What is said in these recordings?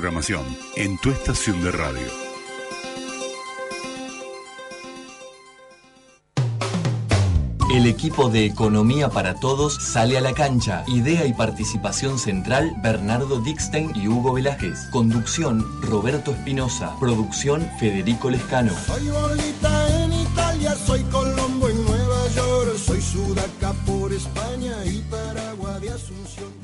programación en tu estación de radio. El equipo de Economía para Todos sale a la cancha. Idea y participación central, Bernardo Dixten y Hugo Velázquez. Conducción, Roberto Espinosa. Producción, Federico Lescano. Soy bolita en Italia, soy Colombo en Nueva York, soy Sudaca por España y Paraguay de Asunción.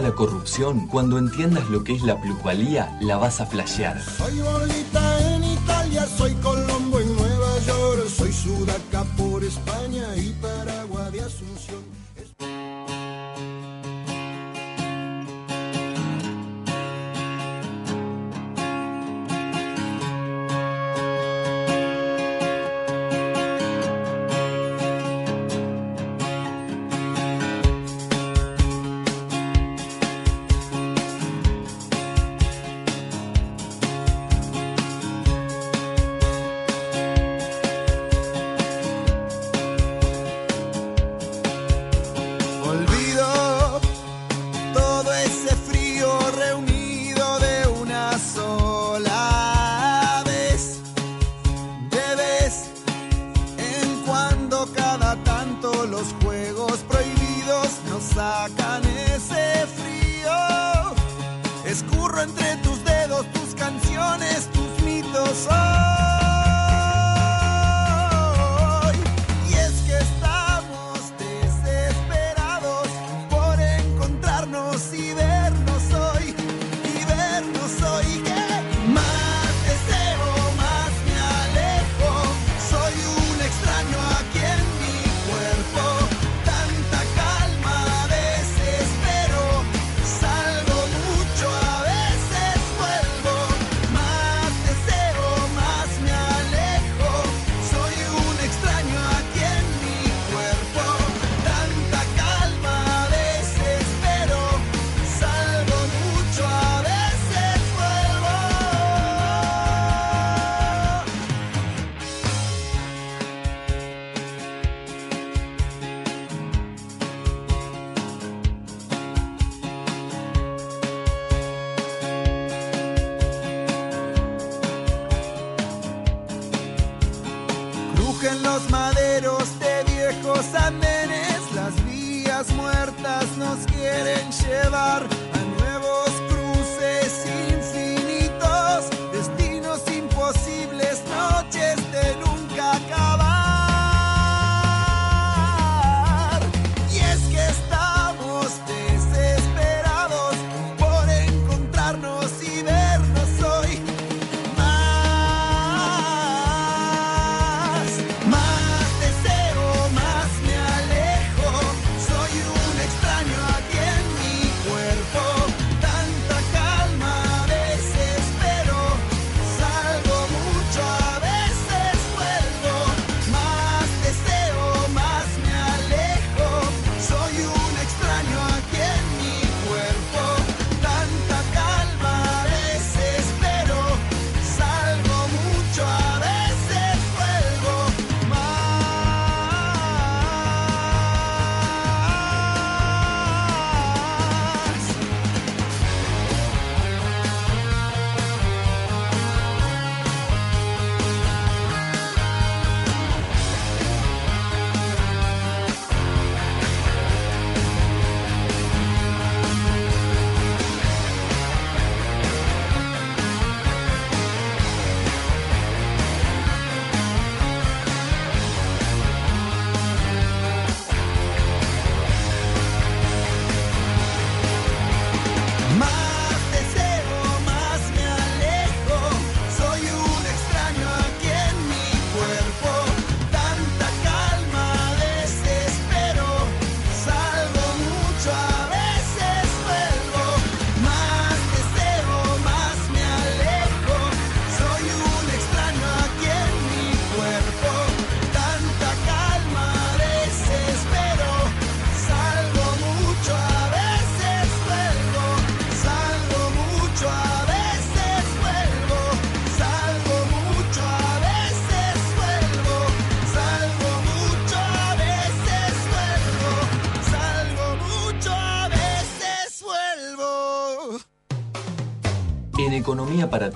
la corrupción, cuando entiendas lo que es la plusvalía, la vas a flashear.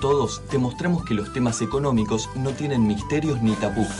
todos te mostramos que los temas económicos no tienen misterios ni tapujos.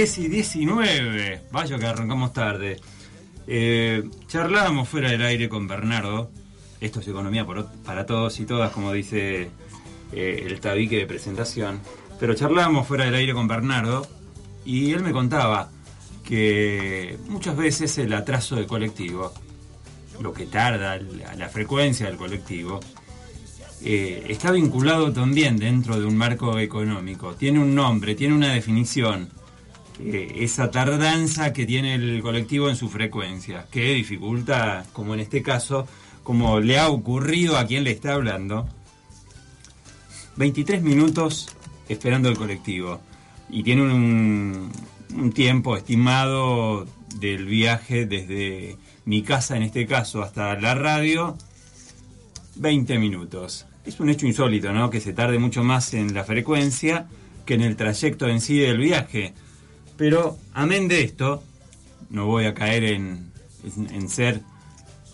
10 y 19, vaya que arrancamos tarde. Eh, charlábamos fuera del aire con Bernardo, esto es economía por- para todos y todas, como dice eh, el tabique de presentación, pero charlábamos fuera del aire con Bernardo y él me contaba que muchas veces el atraso del colectivo, lo que tarda la, frecuencia del colectivo, eh, está vinculado también dentro de un marco económico, tiene un nombre, tiene una definición eh, esa tardanza que tiene el colectivo en su frecuencia, que dificulta, como en este caso, como le ha ocurrido a quien le está hablando, 23 minutos esperando el colectivo y tiene un, un tiempo estimado del viaje desde mi casa, en este caso, hasta la radio, 20 minutos. Es un hecho insólito, ¿no? Que se tarde mucho más en la frecuencia que en el trayecto en sí del viaje. Pero, amén de esto, no voy a caer en, en- en ser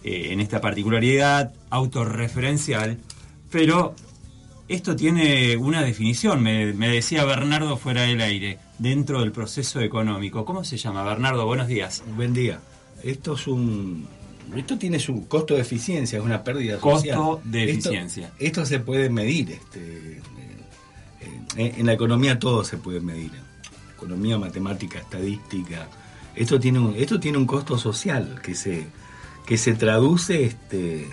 eh, en esta particularidad autorreferencial, pero esto tiene una definición, me, me decía Bernardo fuera del aire, dentro del proceso económico. ¿Cómo se llama, Bernardo? Buenos días. Buen día. Esto es un. Esto tiene su costo de eficiencia, es una pérdida Costo social. de Esto- eficiencia. Esto, se puede medir. Este, en, en la economía todo se puede medir. Economía, matemática, estadística. Esto tiene un, esto tiene un costo social que se, que se traduce, este,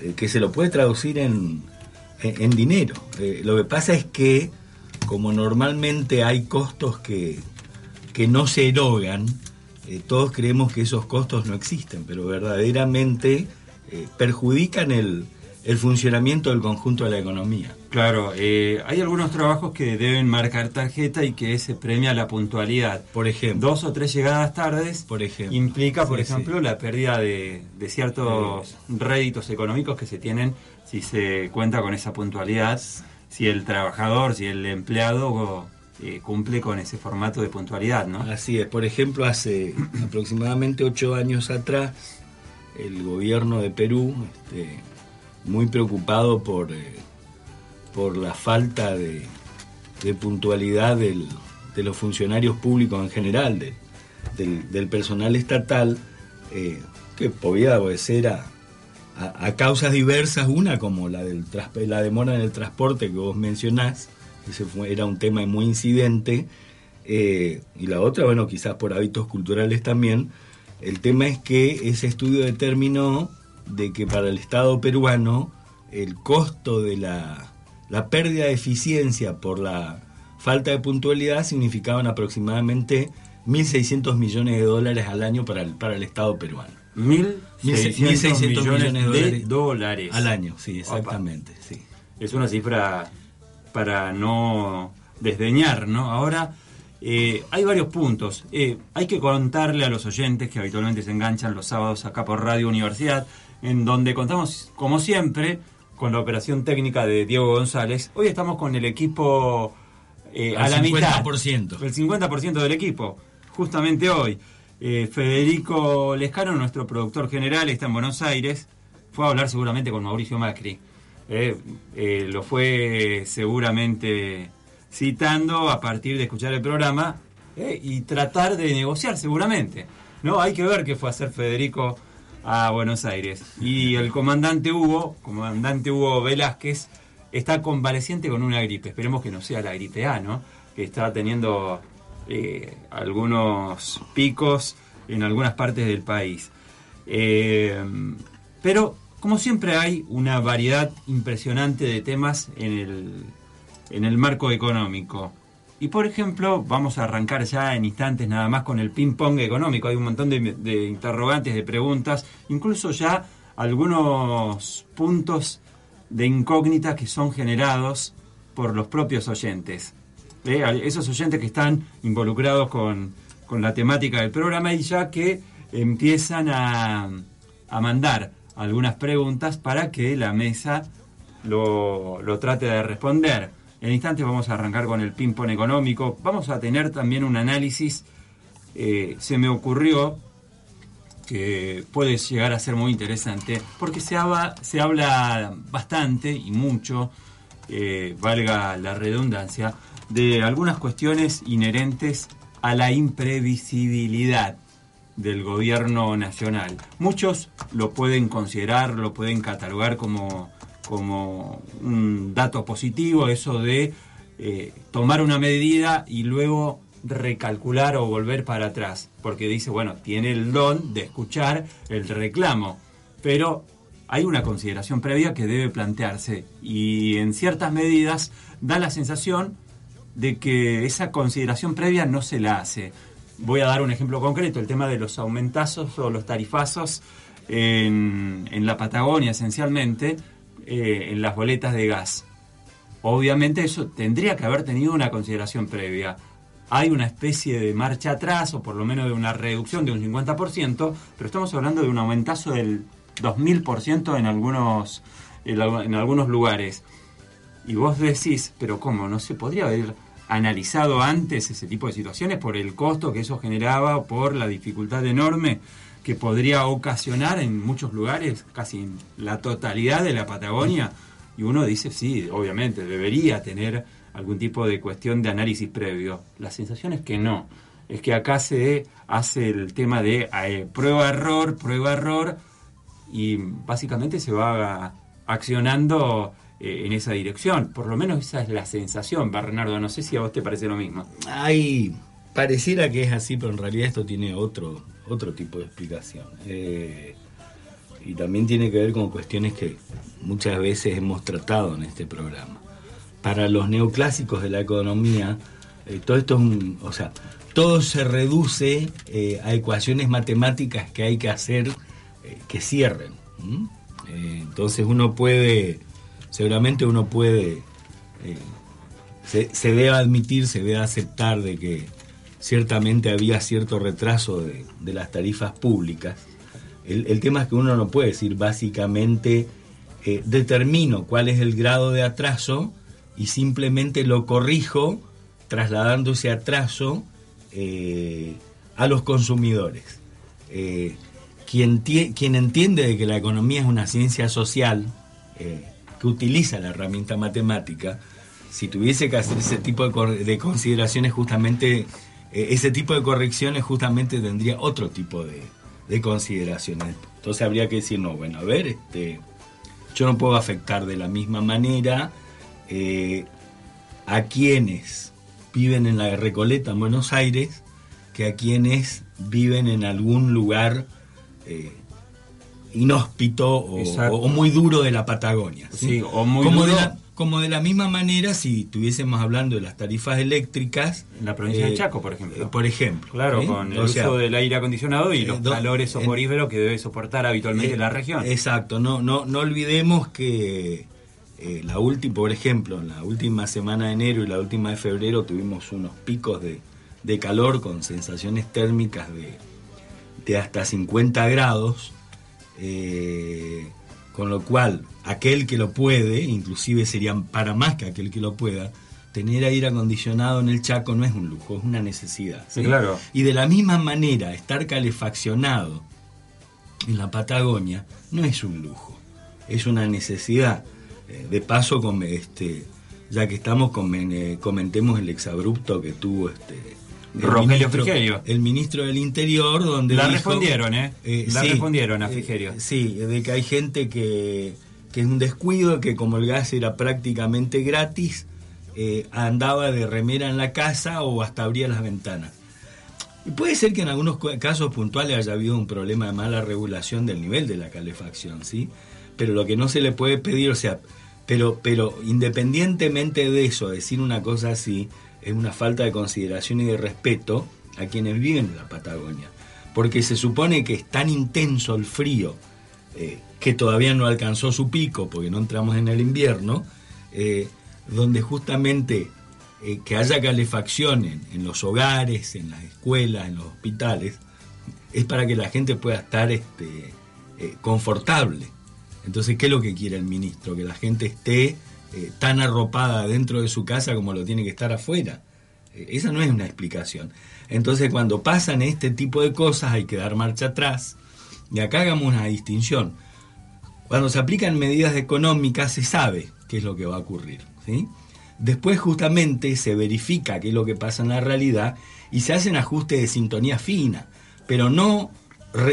eh, que se lo puede traducir en, en, dinero. Eh, lo que pasa es que, como normalmente hay costos que, que no se erogan, eh, todos creemos que esos costos no existen, pero verdaderamente perjudican el, el funcionamiento del conjunto de la economía. Claro, eh, hay algunos trabajos que deben marcar tarjeta y que se premia la puntualidad. Por ejemplo, Dos o tres llegadas tardes Por ejemplo. implica, por Sí, ejemplo, sí. la pérdida de, de ciertos réditos económicos que se tienen si se cuenta con esa puntualidad, si el trabajador, si el empleado eh, cumple con ese formato de puntualidad, ¿no? Así es, por ejemplo, hace aproximadamente ocho años atrás, el gobierno de Perú, este, muy preocupado por, eh, por la falta de, puntualidad de los funcionarios públicos en general, del, personal estatal, eh, que podía obedecer a, causas diversas, una como la, del la demora en el transporte que vos mencionás, ese fue- era un tema muy incidente, eh, y la otra, bueno, quizás por hábitos culturales también, el tema es que ese estudio determinó de que para el Estado peruano el costo de la, la pérdida de eficiencia por la falta de puntualidad significaban aproximadamente 1.600 millones de dólares al año para el, para el Estado peruano. 1.600 millones, 1.600 de millones dólares. Al año, sí, Opa. exactamente. Sí. Es una cifra para no desdeñar, ¿no? Ahora, eh, hay varios puntos. Eh, hay que contarle a los oyentes que habitualmente se enganchan los sábados acá por Radio Universidad, en donde contamos, como siempre, con la operación técnica de Diego González. Hoy estamos con el equipo eh, a la mitad. 50%. El 50% del equipo, justamente hoy. Eh, Federico Lescano, nuestro productor general, está en Buenos Aires. Fue a hablar seguramente con Mauricio Macri. Eh, lo fue seguramente citando a partir de escuchar el programa y tratar de negociar seguramente. No, hay que ver qué fue a hacer Federico a Buenos Aires. Y el comandante Hugo, comandante Hugo Velázquez, está convaleciente con una gripe. Esperemos que no sea la gripe A, ¿no? Que está teniendo eh, algunos picos en algunas partes del país. Eh, pero, como siempre, hay una variedad impresionante de temas en el, en el marco económico. Y, por ejemplo, vamos a arrancar ya en instantes nada más con el ping-pong económico. Hay un montón de, interrogantes, de preguntas, incluso ya algunos puntos de incógnita que son generados por los propios oyentes. ¿eh? Esos oyentes que están involucrados con, con la temática del programa y ya que empiezan a, a mandar algunas preguntas para que la mesa lo, lo trate de responder. En instantes vamos a arrancar con el ping-pong económico. Vamos a tener también un análisis. eh, se me ocurrió que puede llegar a ser muy interesante, porque se habla, bastante y mucho, eh, valga la redundancia, de algunas cuestiones inherentes a la imprevisibilidad del gobierno nacional. Muchos lo pueden considerar, lo pueden catalogar como, como un dato positivo, eso de eh, tomar una medida y luego recalcular o volver para atrás, porque dice, bueno, tiene el don de escuchar el reclamo, pero hay una consideración previa que debe plantearse. Y en ciertas medidas da la sensación de que esa consideración previa no se la hace. Voy a dar un ejemplo concreto, el tema de los aumentazos o los tarifazos en, en la Patagonia esencialmente, eh, en las boletas de gas. Obviamente eso tendría que haber tenido una consideración previa. Hay una especie de marcha atrás, o por lo menos de una reducción de un 50%, pero estamos hablando de un aumentazo del 2000% en algunos, en, al- en algunos lugares. Y vos decís, pero ¿cómo? ¿No se podría haber analizado antes ese tipo de situaciones por el costo que eso generaba, por la dificultad enorme que podría ocasionar en muchos lugares, casi la totalidad de la Patagonia? Y uno dice, sí, obviamente, debería tener algún tipo de cuestión de análisis previo. La sensación es que no. Es que acá se hace el tema de eh, prueba-error, prueba-error, y básicamente se va accionando eh, en esa dirección. Por lo menos esa es la sensación, Bernardo. No sé si a vos te parece lo mismo. Hay, pareciera que es así, pero en realidad esto tiene otro, otro tipo de explicación. Eh, y también tiene que ver con cuestiones que muchas veces hemos tratado en este programa. Para los neoclásicos de la economía, eh, todo esto es un, o sea, todo se reduce eh, a ecuaciones matemáticas que hay que hacer que cierren. entonces uno puede, seguramente uno puede se, se debe admitir, se debe aceptar de que ciertamente había cierto retraso de, de las tarifas públicas. El, el tema es que uno no puede decir básicamente eh, determino cuál es el grado de atraso y simplemente lo corrijo trasladando ese atraso eh, a los consumidores. Eh, quien, tie- quien entiende de que la economía es una ciencia social que utiliza la herramienta matemática, si tuviese que hacer ese tipo de, de consideraciones, justamente, ese tipo de correcciones justamente tendría otro tipo de, de consideraciones. Entonces habría que decir, no, bueno, a ver, este, yo no puedo afectar de la misma manera eh, a quienes viven en la Recoleta, en Buenos Aires, que a quienes viven en algún lugar eh, inhóspito o, muy duro de la Patagonia. Sí, o muy como duro. De la, como de la misma manera, si estuviésemos hablando de las tarifas eléctricas. En la provincia de eh, Chaco, por ejemplo. eh, por ejemplo. Claro, ¿sí? con el O sea, uso del aire acondicionado y eh, los do- calores soporíferos que debe soportar habitualmente eh, la región. Exacto, no, no, no olvidemos que la última, por ejemplo, en la última semana de enero y la última de febrero tuvimos unos picos de, de calor con sensaciones térmicas de, de hasta 50 grados, eh, con lo cual aquel que lo puede, inclusive serían para más que aquel que lo pueda, tener aire acondicionado en el Chaco no es un lujo, es una necesidad. Sí, claro. Y de la misma manera, estar calefaccionado en la Patagonia no es un lujo, es una necesidad. Eh, de paso, com- este, ya que estamos, eh, comentemos el exabrupto que tuvo este, Rogelio ministro, Frigerio. el ministro del Interior, donde La dijo- respondieron, ¿eh? La respondieron a eh, Frigerio. sí, de que hay gente que, que es un descuido, que como el gas era prácticamente gratis, eh, andaba de remera en la casa o hasta abría las ventanas. Y puede ser que en algunos casos puntuales haya habido un problema de mala regulación del nivel de la calefacción, ¿sí? Pero lo que no se le puede pedir, o sea, pero, pero independientemente de eso, decir una cosa así es una falta de consideración y de respeto a quienes viven en la Patagonia. Porque se supone que es tan intenso el frío eh, que todavía no alcanzó su pico porque no entramos en el invierno, eh, donde justamente eh, que haya calefacción en, en los hogares, en las escuelas, en los hospitales, es para que la gente pueda estar este, confortable. Entonces, ¿qué es lo que quiere el ministro? Que la gente esté eh, tan arropada dentro de su casa como lo tiene que estar afuera. Eh, esa no es una explicación. Entonces, cuando pasan este tipo de cosas hay que dar marcha atrás. Y acá hagamos una distinción. Cuando se aplican medidas económicas se sabe qué es lo que va a ocurrir. Después justamente se verifica qué es lo que pasa en la realidad y se hacen ajustes de sintonía fina, pero no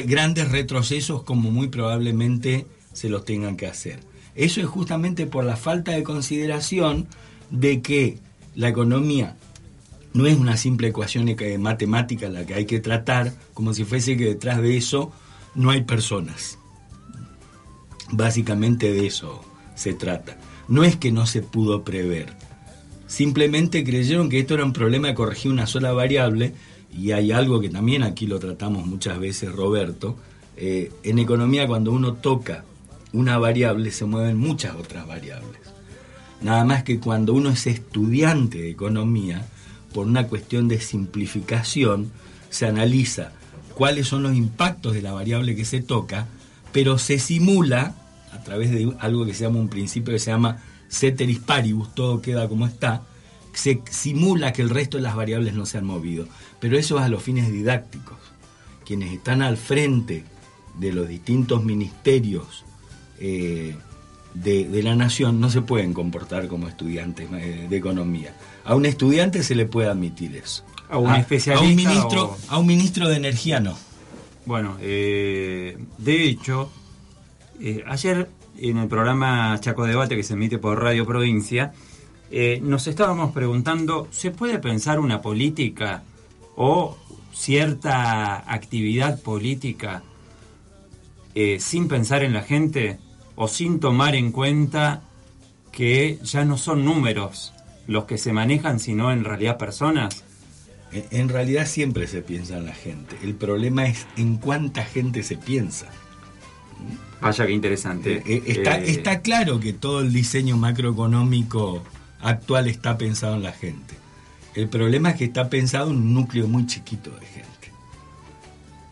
grandes retrocesos como muy probablemente se los tengan que hacer. Eso es justamente por la falta de consideración de que la economía no es una simple ecuación matemática la que hay que tratar, como si fuese que detrás de eso no hay personas. Básicamente de eso se trata. No es que no se pudo prever. Simplemente creyeron que esto era un problema de corregir una sola variable y hay algo que también aquí lo tratamos muchas veces, Roberto. eh, en economía cuando uno toca una variable se mueven muchas otras variables. Nada más que cuando uno es estudiante de economía, por una cuestión de simplificación, se analiza cuáles son los impactos de la variable que se toca, pero se simula, a través de algo que se llama un principio que se llama ceteris paribus, todo queda como está, se simula que el resto de las variables no se han movido. Pero eso es a los fines didácticos. Quienes están al frente de los distintos ministerios eh, de, de la nación no se pueden comportar como estudiantes eh, de economía. A un estudiante se le puede admitir eso. A un especialista A un ministro, o- a un ministro de energía no. Bueno, eh, de hecho, eh, ayer en el programa Chaco Debate que se emite por Radio Provincia, eh, nos estábamos preguntando, ¿se puede pensar una política o cierta actividad política sin pensar en la gente o sin tomar en cuenta que ya no son números los que se manejan, sino en realidad personas? En, realidad siempre se piensa en la gente. El problema es en cuánta gente se piensa. Vaya que interesante. Eh, eh, está, Eh, está claro que todo el diseño macroeconómico actual está pensado en la gente. El problema es que está pensado en un núcleo muy chiquito de gente.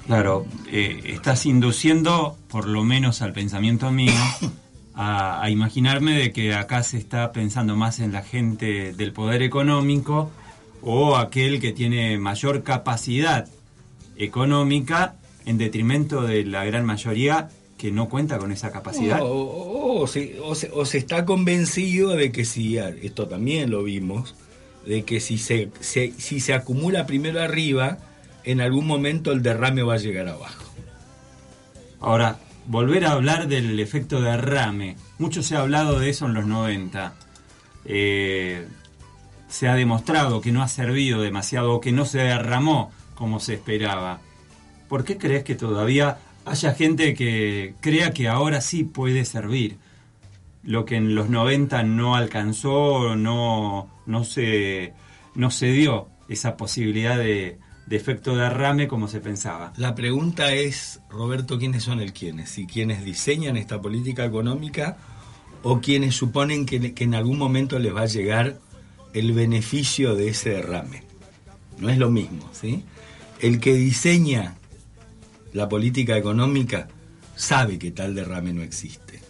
Claro, eh, estás induciendo, por lo menos al pensamiento mío, a, imaginarme de que acá se está pensando más en la gente del poder económico o aquel que tiene mayor capacidad económica en detrimento de la gran mayoría que no cuenta con esa capacidad. O, se, está convencido de que si, esto también lo vimos, de que si se- si se acumula primero arriba, en algún momento el derrame va a llegar abajo. Ahora, volver a hablar del efecto derrame. Mucho se ha hablado de eso en los 90. Eh, se ha demostrado que no ha servido demasiado o que no se derramó como se esperaba. ¿Por qué crees que todavía haya gente que crea que ahora sí puede servir? Lo que en los 90 no alcanzó, no, no, se, no se dio esa posibilidad de, de efecto derrame como se pensaba. La pregunta es, Roberto, ¿quiénes son el quiénes? Si quienes diseñan esta política económica o quienes suponen que, que en algún momento les va a llegar el beneficio de ese derrame. No es lo mismo, ¿sí? El que diseña la política económica sabe que tal derrame no existe.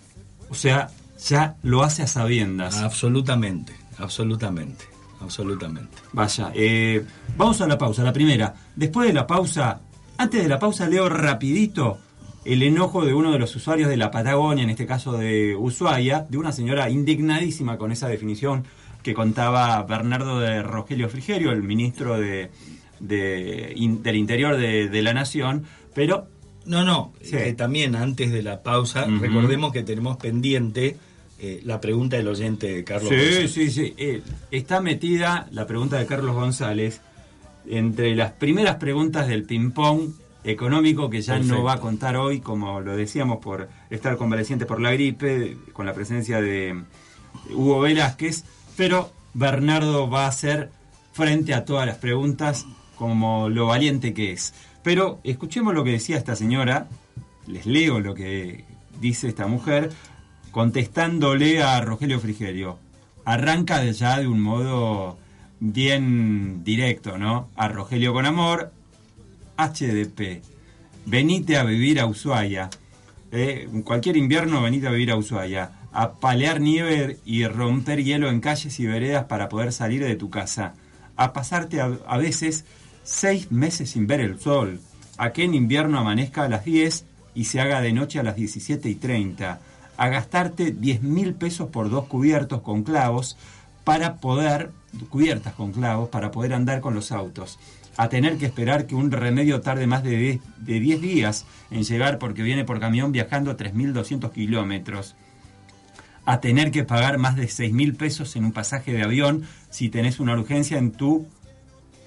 O sea, ya lo hace a sabiendas. Absolutamente, absolutamente, absolutamente. Vaya, eh, vamos a la pausa, la primera. Después de la pausa, antes de la pausa leo rapidito el enojo de uno de los usuarios de la Patagonia, en este caso de Ushuaia, de una señora indignadísima con esa definición que contaba Bernardo de Rogelio Frigerio, el ministro de, de- in- del Interior de, de la Nación, pero No, no, Sí. eh, también antes de la pausa, recordemos que tenemos pendiente eh, la pregunta del oyente Carlos. Sí, González. sí, sí. Eh, está metida la pregunta de Carlos González entre las primeras preguntas del ping-pong económico que ya Perfecto. no va a contar hoy, como lo decíamos, por estar convaleciente por la gripe, con la presencia de Hugo Velázquez, pero Bernardo va a hacer frente a todas las preguntas como lo valiente que es. Pero escuchemos lo que decía esta señora, les leo lo que dice esta mujer, contestándole a Rogelio Frigerio. Arranca de ya de un modo bien directo, ¿no? A Rogelio con amor, HDP. Venite a vivir a Ushuaia. Eh, cualquier invierno venite a vivir a Ushuaia, a palear nieve y romper hielo en calles y veredas para poder salir de tu casa, a pasarte a, a veces seis meses sin ver el sol, a que en invierno amanezca a las 10 y se haga de noche a las 17 y 30, a gastarte 10 mil pesos por dos cubiertos con clavos para poder, cubiertas con clavos, para poder andar con los autos, a tener que esperar que un remedio tarde más de 10, de 10 días en llegar porque viene por camión viajando a 3.200 kilómetros, a tener que pagar más de 6 mil pesos en un pasaje de avión si tenés una urgencia en tu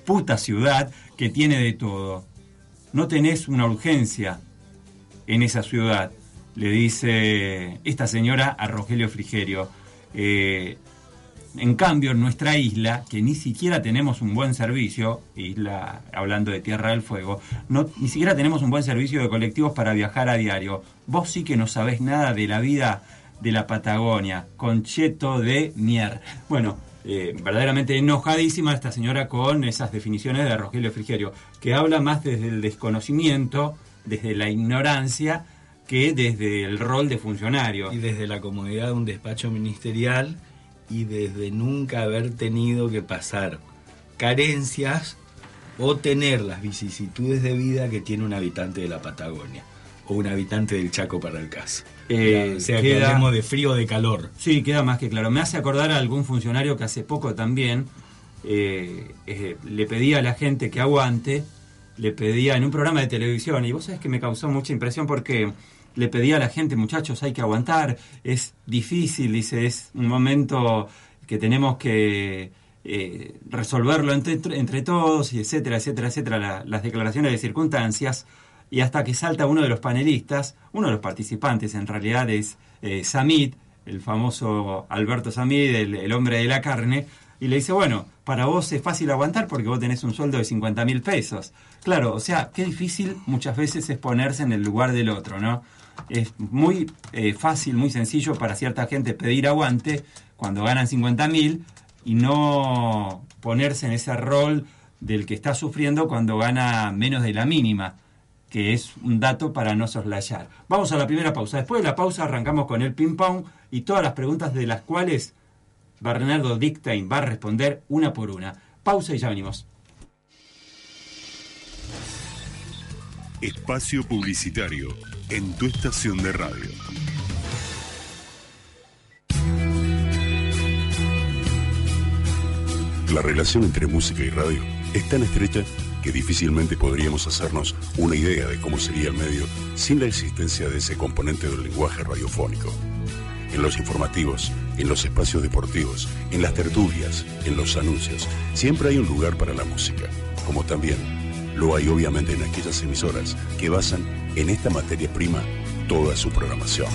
puta ciudad que tiene de todo. No tenés una urgencia en esa ciudad, le dice esta señora a Rogelio Frigerio. Eh, en cambio, en nuestra isla, que ni siquiera tenemos un buen servicio, isla hablando de Tierra del Fuego, no, ni siquiera tenemos un buen servicio de colectivos para viajar a diario. Vos sí que no sabés nada de la vida de la Patagonia, concheto de mier. Bueno, eh, verdaderamente enojadísima esta señora con esas definiciones de Rogelio Frigerio, que habla más desde el desconocimiento, desde la ignorancia, que desde el rol de funcionario. Y desde la comodidad de un despacho ministerial y desde nunca haber tenido que pasar carencias o tener las vicisitudes de vida que tiene un habitante de la Patagonia o un habitante del Chaco para el caso. Eh, o sea, que queda- hablemos de frío o de calor. Sí, queda más que claro. Me hace acordar a algún funcionario que hace poco también eh, eh, le pedía a la gente que aguante, le pedía en un programa de televisión, y vos sabés que me causó mucha impresión porque le pedía a la gente, muchachos, hay que aguantar, es difícil, dice, es un momento que tenemos que eh, resolverlo entre, todos, y etcétera, etcétera, etcétera, la- las declaraciones de circunstancias y hasta que salta uno de los panelistas, uno de los participantes en realidad es eh, Samid, el famoso Alberto Samid, el, el hombre de la carne, y le dice, bueno, para vos es fácil aguantar porque vos tenés un sueldo de 50 mil pesos. Claro, o sea, qué difícil muchas veces es ponerse en el lugar del otro, ¿no? Es muy eh, fácil, muy sencillo para cierta gente pedir aguante cuando ganan 50 mil y no ponerse en ese rol del que está sufriendo cuando gana menos de la mínima que es un dato para no soslayar. Vamos a la primera pausa. Después de la pausa arrancamos con el ping-pong y todas las preguntas de las cuales Bernardo Dictain va a responder una por una. Pausa y ya venimos. Espacio Publicitario en tu estación de radio. La relación entre música y radio es tan estrecha que difícilmente podríamos hacernos una idea de cómo sería el medio sin la existencia de ese componente del lenguaje radiofónico. En los informativos, en los espacios deportivos, en las tertulias, en los anuncios, siempre hay un lugar para la música, como también lo hay obviamente en aquellas emisoras que basan en esta materia prima toda su programación.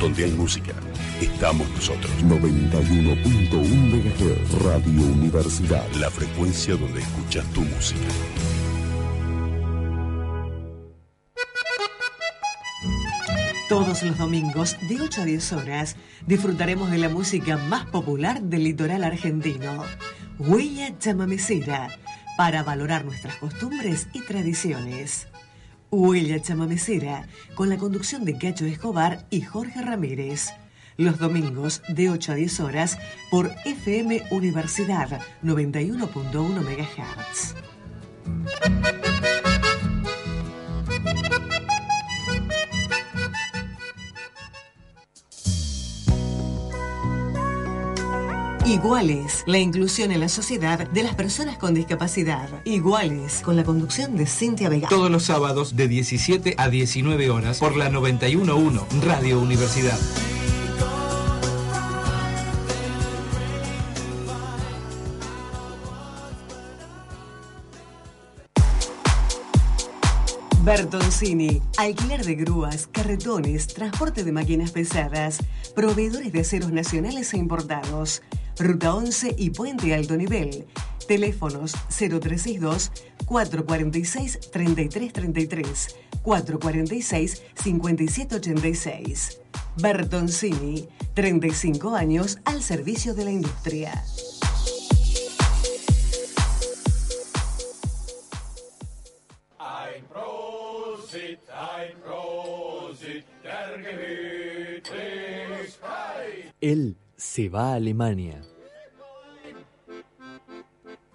Donde hay música, estamos nosotros. 91.1 MHz Radio Universidad. La frecuencia donde escuchas tu música. Todos los domingos, de 8 a 10 horas, disfrutaremos de la música más popular del litoral argentino. Huella Chamamecera, para valorar nuestras costumbres y tradiciones. Huella Chamamecera, con la conducción de Cacho Escobar y Jorge Ramírez. Los domingos, de 8 a 10 horas, por FM Universidad 91.1 MHz. Iguales, la inclusión en la sociedad de las personas con discapacidad. Iguales, con la conducción de Cintia Vega. Todos los sábados de 17 a 19 horas por la 911 Radio Universidad. Bertoncini, alquiler de grúas, carretones, transporte de máquinas pesadas, proveedores de aceros nacionales e importados. Ruta 11 y Puente Alto Nivel. Teléfonos 0362 446 3333 446 5786. Bertoncini, 35 años al servicio de la industria. Él se va a Alemania.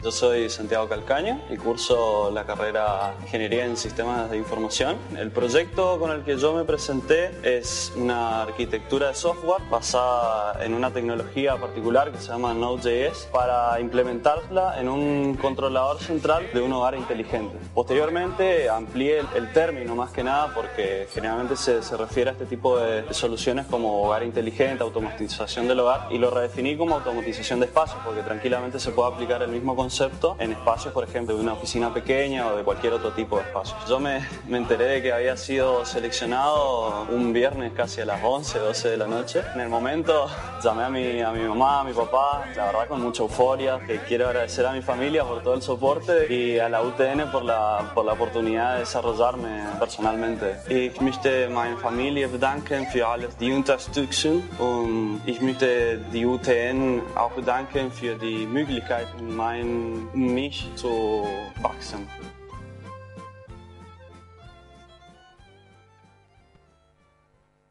Yo soy Santiago Calcaño y curso la carrera Ingeniería en Sistemas de Información. El proyecto con el que yo me presenté es una arquitectura de software basada en una tecnología particular que se llama Node.js para implementarla en un controlador central de un hogar inteligente. Posteriormente amplié el, término más que nada porque generalmente se, se refiere a este tipo de soluciones como hogar inteligente, automatización del hogar y lo redefiní como automatización de espacios porque tranquilamente se puede aplicar el mismo concepto en espacios, por ejemplo, de una oficina pequeña o de cualquier otro tipo de espacio. Yo me, me enteré de que había sido seleccionado un viernes casi a las 11, 12 de la noche. En el momento llamé a mi, a mi mamá, a mi papá, la verdad con mucha euforia, que quiero agradecer a mi familia por todo el soporte y a la UTN por la, por la oportunidad de desarrollarme personalmente. Ich möchte meine Familie bedanken für alles die Unterstützung und ich möchte die UTN auch bedanken für die Möglichkeit, mein, mich zu wachsen.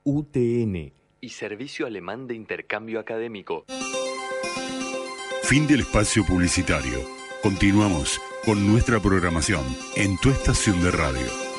UTN y Servicio Alemán de Intercambio Académico. Fin del espacio publicitario. Continuamos con nuestra programación en tu estación de radio.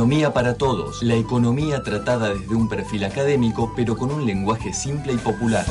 Economía para todos. La economía tratada desde un perfil académico, pero con un lenguaje simple y popular.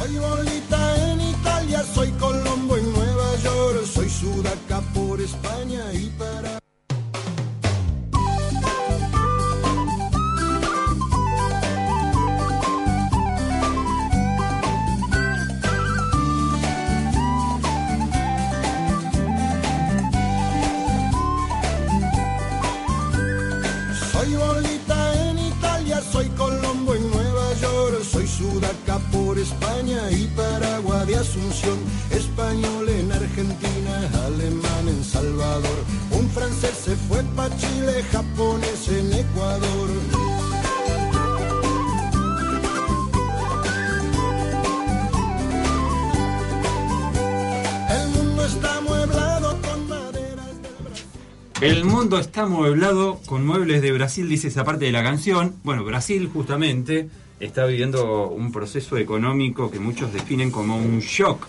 Está mueblado con muebles de Brasil, dice esa parte de la canción. Bueno, Brasil justamente está viviendo un proceso económico que muchos definen como un shock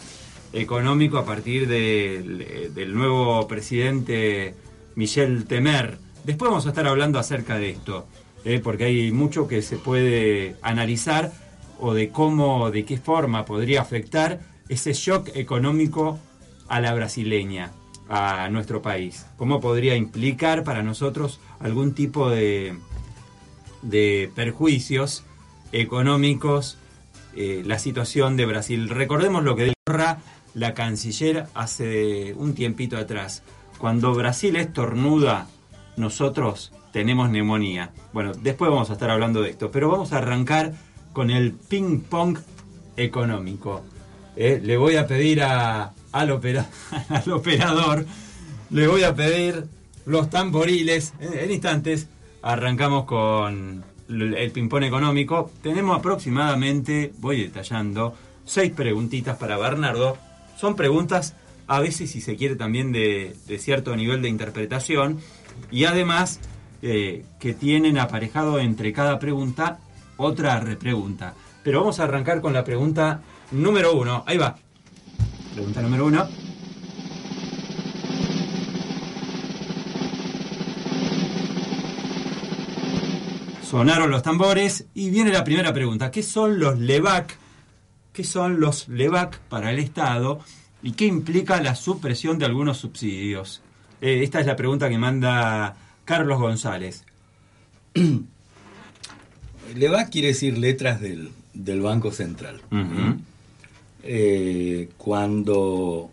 económico a partir del, del nuevo presidente Michel Temer. Después vamos a estar hablando acerca de esto, ¿eh? porque hay mucho que se puede analizar o de cómo, de qué forma podría afectar ese shock económico a la brasileña, a nuestro país. ¿Cómo podría implicar para nosotros algún tipo de, de perjuicios económicos eh, la situación de Brasil? Recordemos lo que dijo la canciller hace un tiempito atrás. Cuando Brasil estornuda, nosotros tenemos neumonía. Bueno, después vamos a estar hablando de esto, pero vamos a arrancar con el ping pong económico. Eh, le voy a pedir a, al, opera- al operador, le voy a pedir los tamboriles. En, instantes arrancamos con el ping-pong económico. Tenemos aproximadamente, voy detallando, seis preguntitas para Bernardo. Son preguntas, a veces, si se quiere, también de, de cierto nivel de interpretación. Y además, eh, que tienen aparejado entre cada pregunta otra repregunta. Pero vamos a arrancar con la pregunta número uno. Ahí va. Pregunta número uno. Sonaron los tambores y viene la primera pregunta. ¿Qué son los LEVAC? ¿Qué son los LEVAC para el Estado? ¿Y qué implica la supresión de algunos subsidios? Eh, esta es la pregunta que manda Carlos González. LEVAC quiere decir letras del, del Banco Central. Eh, cuando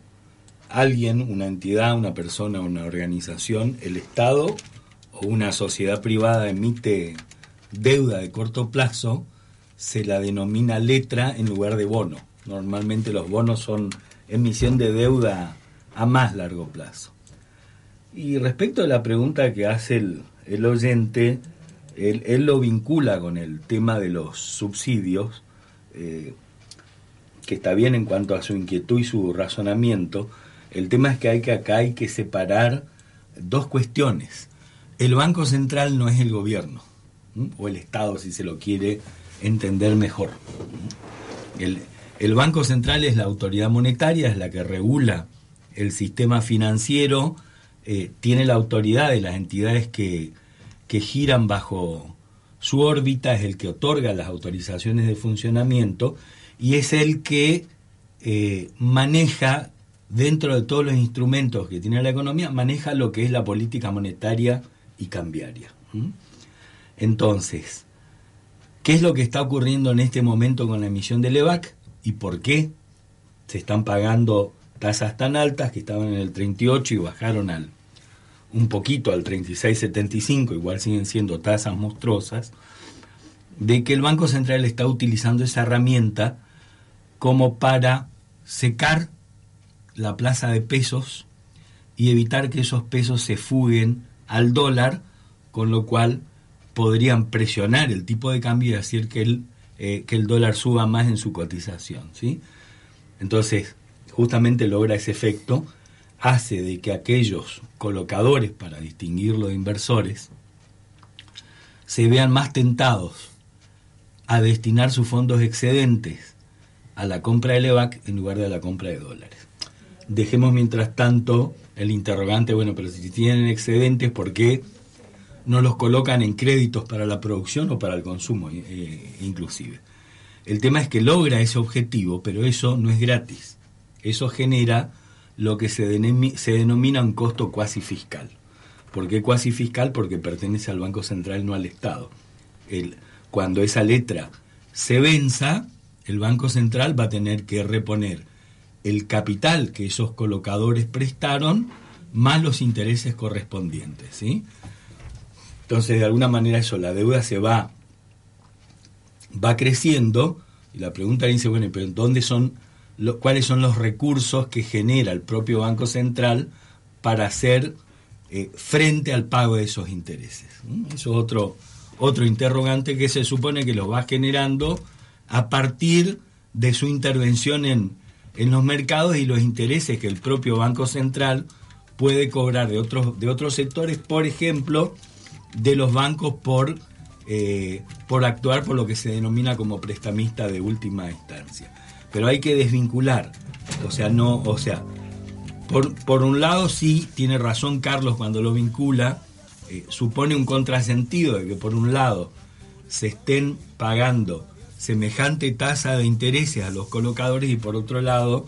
alguien, una entidad, una persona, una organización, el Estado o una sociedad privada emite deuda de corto plazo, se la denomina letra en lugar de bono. Normalmente los bonos son emisión de deuda a más largo plazo. Y respecto a la pregunta que hace el, oyente, él, él lo vincula con el tema de los subsidios, eh, que está bien en cuanto a su inquietud y su razonamiento. El tema es que hay que acá hay que separar dos cuestiones. El Banco Central no es el gobierno, o el Estado si se lo quiere entender mejor. El, el Banco Central es la autoridad monetaria, es la que regula el sistema financiero, eh, tiene la autoridad de las entidades que, que giran bajo su órbita, es el que otorga las autorizaciones de funcionamiento y es el que eh, maneja, dentro de todos los instrumentos que tiene la economía, maneja lo que es la política monetaria y cambiaria. Entonces, ¿qué es lo que está ocurriendo en este momento con la emisión del EVAC y por qué se están pagando tasas tan altas que estaban en el 38 y bajaron al un poquito al 36.75, igual siguen siendo tasas monstruosas, de que el Banco Central está utilizando esa herramienta como para secar la plaza de pesos y evitar que esos pesos se fuguen al dólar, con lo cual podrían presionar el tipo de cambio y hacer que el, eh, que el dólar suba más en su cotización. ¿sí? Entonces, justamente logra ese efecto, hace de que aquellos colocadores, para distinguirlo de inversores, se vean más tentados a destinar sus fondos excedentes a la compra de LEVAC en lugar de a la compra de dólares. Dejemos mientras tanto el interrogante, bueno, pero si tienen excedentes, ¿por qué no los colocan en créditos para la producción o para el consumo eh, inclusive? El tema es que logra ese objetivo, pero eso no es gratis. Eso genera lo que se, denomina un costo cuasi fiscal. ¿Por qué cuasi fiscal? Porque pertenece al Banco Central, no al Estado. Cuando esa letra se venza, el Banco Central va a tener que reponer el capital que esos colocadores prestaron más los intereses correspondientes. ¿sí? Entonces, de alguna manera eso, la deuda se va va creciendo y la pregunta dice, bueno, pero ¿dónde son cuáles son los recursos que genera el propio Banco Central para hacer eh, frente al pago de esos intereses? ¿Mm? Eso es otro, otro interrogante que se supone que lo va generando a partir de su intervención en, en los mercados y los intereses que el propio Banco Central puede cobrar de otros, de otros sectores, por ejemplo, de los bancos por, eh, por actuar por lo que se denomina como prestamista de última instancia. Pero hay que desvincular, o sea, no, o sea, por, por un lado sí tiene razón Carlos cuando lo vincula, eh, supone un contrasentido de que por un lado se estén pagando semejante tasa de intereses a los colocadores y por otro lado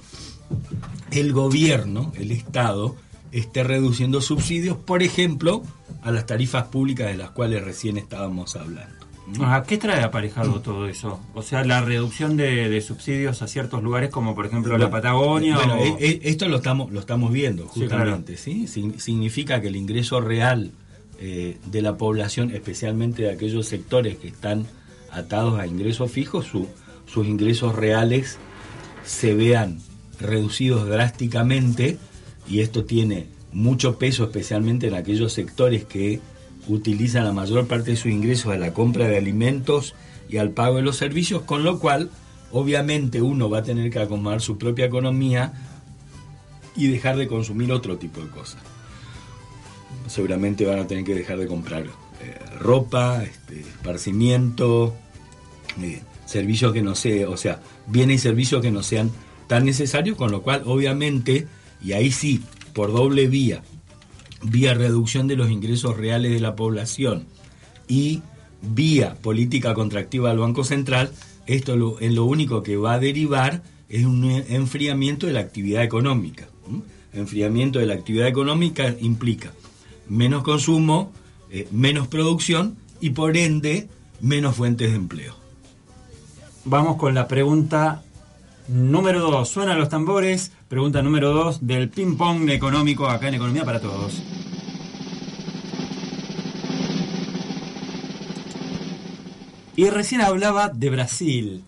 el gobierno, el Estado, esté reduciendo subsidios, por ejemplo, a las tarifas públicas de las cuales recién estábamos hablando. ¿A qué trae aparejado todo eso? O sea, la reducción de, de subsidios a ciertos lugares como por ejemplo la Patagonia Bueno, o- e- e- esto lo estamos, lo estamos viendo Sí, justamente, ¿sí? Sin- Significa que el ingreso real eh, de la población, especialmente de aquellos sectores que están atados a ingresos fijos, su- sus ingresos reales se vean reducidos drásticamente y esto tiene mucho peso especialmente en aquellos sectores que utilizan la mayor parte de sus ingresos a la compra de alimentos y al pago de los servicios, con lo cual obviamente uno va a tener que acomodar su propia economía y dejar de consumir otro tipo de cosas. Seguramente van a tener que dejar de comprar eh, ropa, este, esparcimiento, eh, servicios que no sé, o sea, bienes y servicios que no sean tan necesarios, con lo cual obviamente, y ahí sí, por doble vía, vía reducción de los ingresos reales de la población y vía política contractiva del Banco Central, esto lo, en lo único que va a derivar es un enfriamiento de la actividad económica. Enfriamiento de la actividad económica implica menos consumo, eh, menos producción y por ende menos fuentes de empleo. Vamos con la pregunta número 2. Suenan los tambores. Pregunta número 2 del ping-pong económico acá en Economía para Todos. Y recién hablaba de Brasil.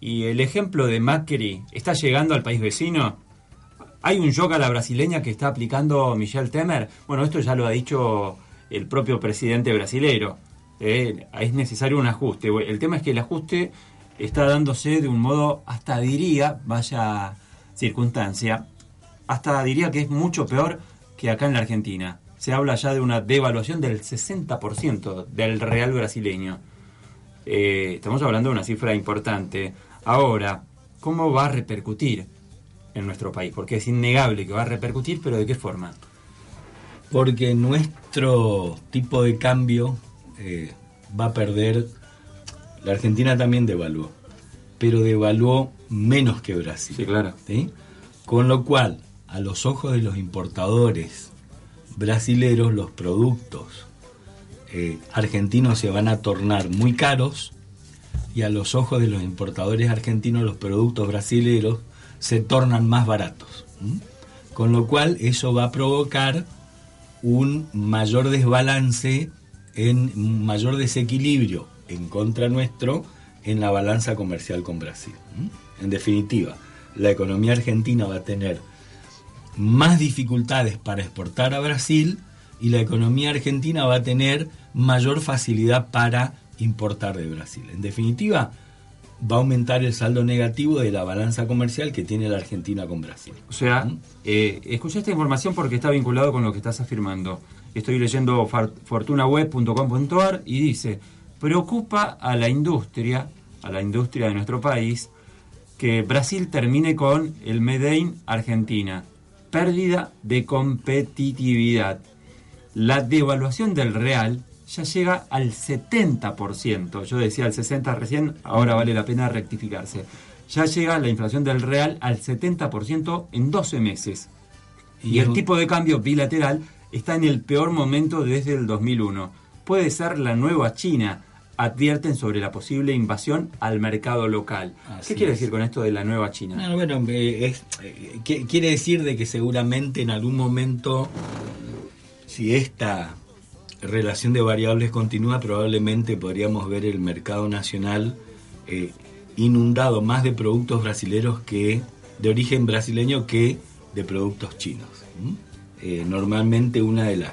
Y el ejemplo de Macri está llegando al país vecino. Hay un yoga a la brasileña que está aplicando Michel Temer. Bueno, esto ya lo ha dicho el propio presidente brasilero. Eh, es necesario un ajuste. El tema es que el ajuste está dándose de un modo, hasta diría, vaya circunstancia, hasta diría que es mucho peor que acá en la Argentina. Se habla ya de una devaluación del 60% del real brasileño. Eh, estamos hablando de una cifra importante. Ahora, ¿cómo va a repercutir en nuestro país? Porque es innegable que va a repercutir, pero ¿de qué forma? Porque nuestro tipo de cambio eh, va a perder. La Argentina también devaluó, pero devaluó menos que Brasil. Sí, claro. ¿sí? Con lo cual, a los ojos de los importadores brasileros, los productos eh, argentinos se van a tornar muy caros y a los ojos de los importadores argentinos los productos brasileros se tornan más baratos. Con lo cual eso va a provocar un mayor desbalance, en, un mayor desequilibrio en contra nuestro en la balanza comercial con Brasil. En definitiva, la economía argentina va a tener más dificultades para exportar a Brasil y la economía argentina va a tener mayor facilidad para importar de Brasil. En definitiva, va a aumentar el saldo negativo de la balanza comercial que tiene la Argentina con Brasil. O sea, eh, escuché esta información porque está vinculado con lo que estás afirmando. Estoy leyendo fortunaweb.com.ar y dice, preocupa a la industria, a la industria de nuestro país, que Brasil termine con el Made in Argentina. Pérdida de competitividad. La devaluación del real ya llega al 70%. Yo decía al 60% recién, ahora vale la pena rectificarse. Ya llega la inflación del real al 70% en 12 meses. Y, Y el tipo de cambio bilateral está en el peor momento desde el 2001. Puede ser la nueva China, advierten sobre la posible invasión al mercado local. Así ¿Qué quiere es. decir con esto de la nueva China? No, bueno, eh, es- quiere decir de que seguramente en algún momento, si esta relación de variables continua, probablemente podríamos ver el mercado nacional eh, inundado más de productos brasileños que de origen brasileño que de productos chinos. Eh, normalmente una de las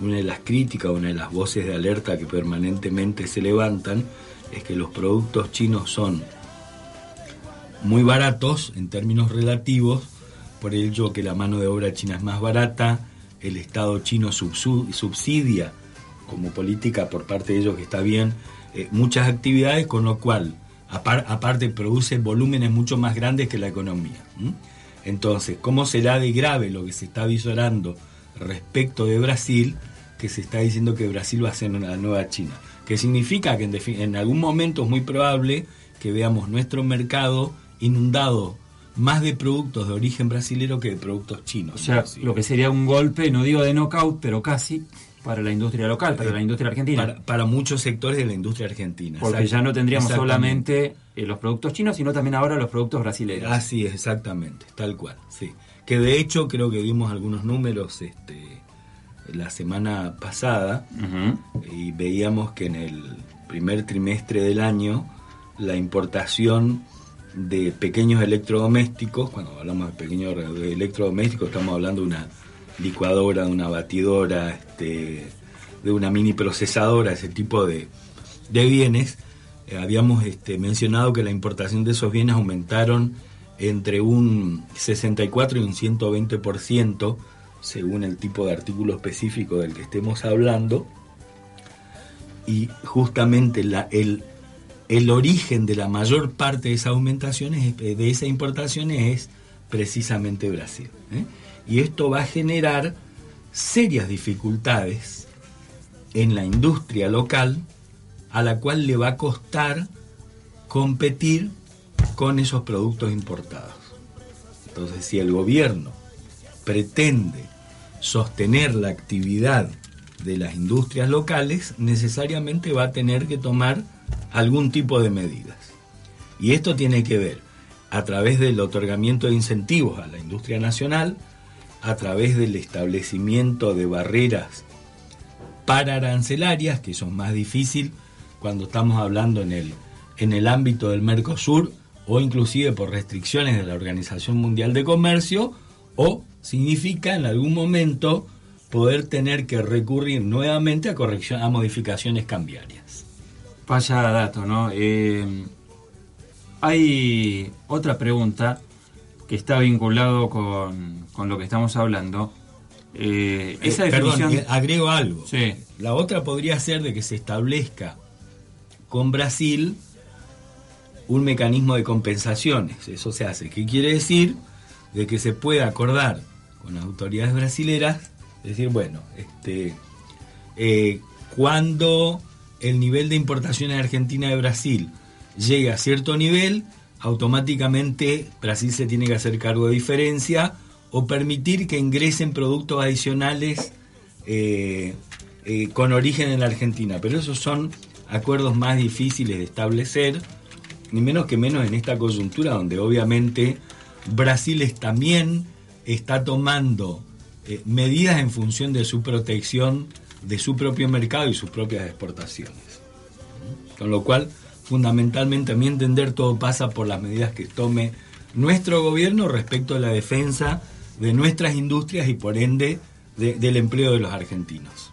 una de las críticas, una de las voces de alerta que permanentemente se levantan es que los productos chinos son muy baratos en términos relativos, por ello que la mano de obra china es más barata, el Estado chino subsidia como política por parte de ellos que está bien eh, muchas actividades, con lo cual apar- aparte produce volúmenes mucho más grandes que la economía. Entonces, ¿cómo será de grave lo que se está visorando respecto de Brasil, que se está diciendo que Brasil va a ser una nueva China? Que significa que en algún momento es muy probable que veamos nuestro mercado inundado más de productos de origen brasilero que de productos chinos. O sea, lo que sería un golpe, no digo de knockout, pero casi, para la industria local, para Eh, la industria argentina. Para, para muchos sectores de la industria argentina. Porque ya no tendríamos solamente eh, los productos chinos, sino también ahora los productos brasileños. Así es, exactamente, tal cual, sí. Que de hecho creo que vimos algunos números este, la semana pasada y veíamos que en el primer trimestre del año la importación de pequeños electrodomésticos, cuando hablamos de pequeños electrodomésticos estamos hablando de una licuadora, de una batidora, este, de una mini procesadora, ese tipo de, de bienes, eh, habíamos este, mencionado que la importación de esos bienes aumentaron entre un 64 y un 120%, según el tipo de artículo específico del que estemos hablando, y justamente la, el, el origen de la mayor parte de esa aumentación, es- de esa importación es precisamente Brasil. ¿eh? Y esto va a generar serias dificultades en la industria local, a la cual le va a costar competir con esos productos importados. Entonces, si el gobierno pretende sostener la actividad de las industrias locales, necesariamente va a tener que tomar algún tipo de medidas. Y esto tiene que ver a través del otorgamiento de incentivos a la industria nacional, a través del establecimiento de barreras para arancelarias, que son más difícil cuando estamos hablando en el, en el ámbito del Mercosur o inclusive por restricciones de la Organización Mundial de Comercio, o significa en algún momento poder tener que recurrir nuevamente a, corrección, a modificaciones cambiarias. Vaya dato, ¿no? Eh, hay otra pregunta que está vinculado con, con lo que estamos hablando. Eh, esa Eh, perdón, definición... eh, agrego algo. Sí. La otra podría ser de que se establezca con Brasil un mecanismo de compensaciones. Eso se hace. ¿Qué quiere decir? De que se pueda acordar con las autoridades brasileras, decir, bueno, este, eh, cuando el nivel de importaciones de Argentina de Brasil llegue a cierto nivel, automáticamente Brasil se tiene que hacer cargo de diferencia o permitir que ingresen productos adicionales eh, eh, con origen en la Argentina. Pero esos son acuerdos más difíciles de establecer, ni menos que menos en esta coyuntura donde obviamente Brasil también está tomando eh, medidas en función de su protección de su propio mercado y sus propias exportaciones. Con lo cual, fundamentalmente, a mi entender, todo pasa por las medidas que tome nuestro gobierno respecto a la defensa de nuestras industrias y por ende de- del empleo de los argentinos.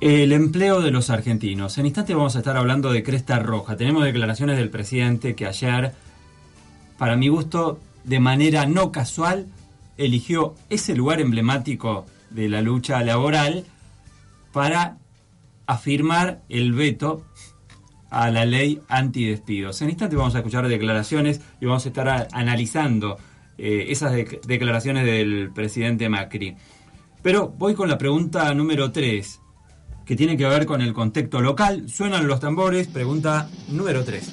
El empleo de los argentinos. En instante vamos a estar hablando de Cresta Roja. Tenemos declaraciones del presidente que ayer, para mi gusto, de manera no casual, eligió ese lugar emblemático de la lucha laboral para afirmar el veto a la ley antidespidos. En instante vamos a escuchar declaraciones y vamos a estar analizando eh, esas dec- declaraciones del presidente Macri. Pero voy con la pregunta número 3, que tiene que ver con el contexto local. Suenan los tambores, pregunta número 3.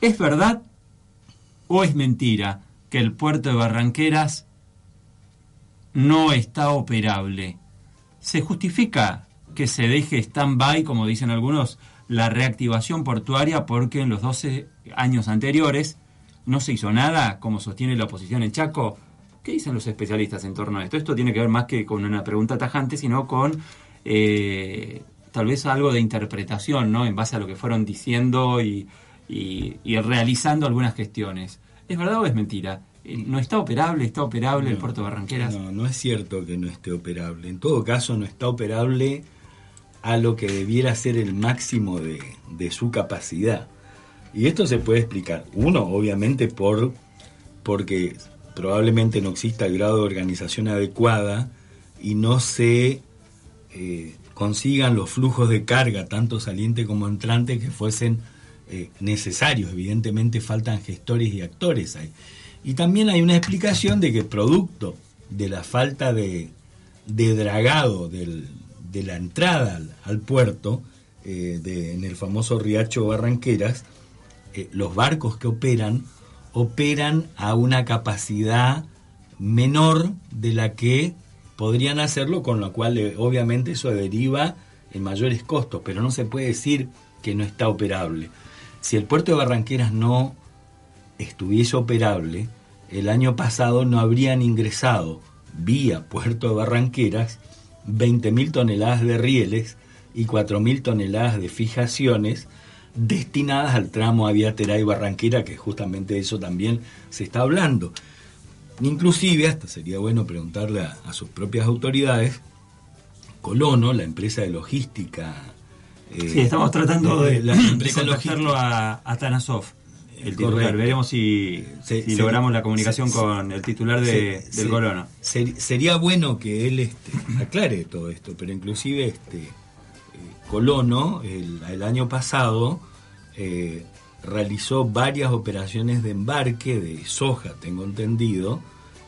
¿Es verdad o es mentira que el puerto de Barranqueras no está operable? ¿Se justifica que se deje stand-by, como dicen algunos, la reactivación portuaria porque en los 12 años anteriores no se hizo nada, como sostiene la oposición en Chaco, ¿Qué dicen los especialistas en torno a esto? Esto tiene que ver más que con una pregunta tajante, sino con eh, tal vez algo de interpretación, ¿no? En base a lo que fueron diciendo y, y- y realizando algunas gestiones. ¿Es verdad o es mentira? Eh, ¿No está operable? ¿Está operable el No, puerto de Barranqueras? No, no es cierto que no esté operable. En todo caso, no está operable a lo que debiera ser el máximo de, de su capacidad. Y esto se puede explicar. Uno, obviamente, por porque probablemente no exista el grado de organización adecuada y no se eh, consigan los flujos de carga, tanto saliente como entrante, que fuesen eh, necesarios. Evidentemente faltan gestores y actores ahí. Y también hay una explicación de que producto de la falta de, dragado de la entrada al, puerto, eh, en el famoso riacho Barranqueras, eh, los barcos que operan operan a una capacidad menor de la que podrían hacerlo, con lo cual obviamente eso deriva en mayores costos, pero no se puede decir que no está operable. Si el puerto de Barranqueras no estuviese operable, el año pasado no habrían ingresado vía puerto de Barranqueras 20.000 toneladas de rieles y 4.000 toneladas de fijaciones destinadas al tramo Aviaterá y Barranquera, que justamente de eso también se está hablando. Inclusive, hasta sería bueno preguntarle a, a sus propias autoridades, Colono, la empresa de logística... eh, Sí, estamos tratando de, la de empresa contactarlo a, a Tanasov, el Correcto. titular. Veremos si, Se- si se- logramos la comunicación se- con el titular de, del ser- sería bueno que él este, aclare todo esto, pero inclusive este eh, Colono el, el año pasado eh, realizó varias operaciones de embarque de soja, tengo entendido,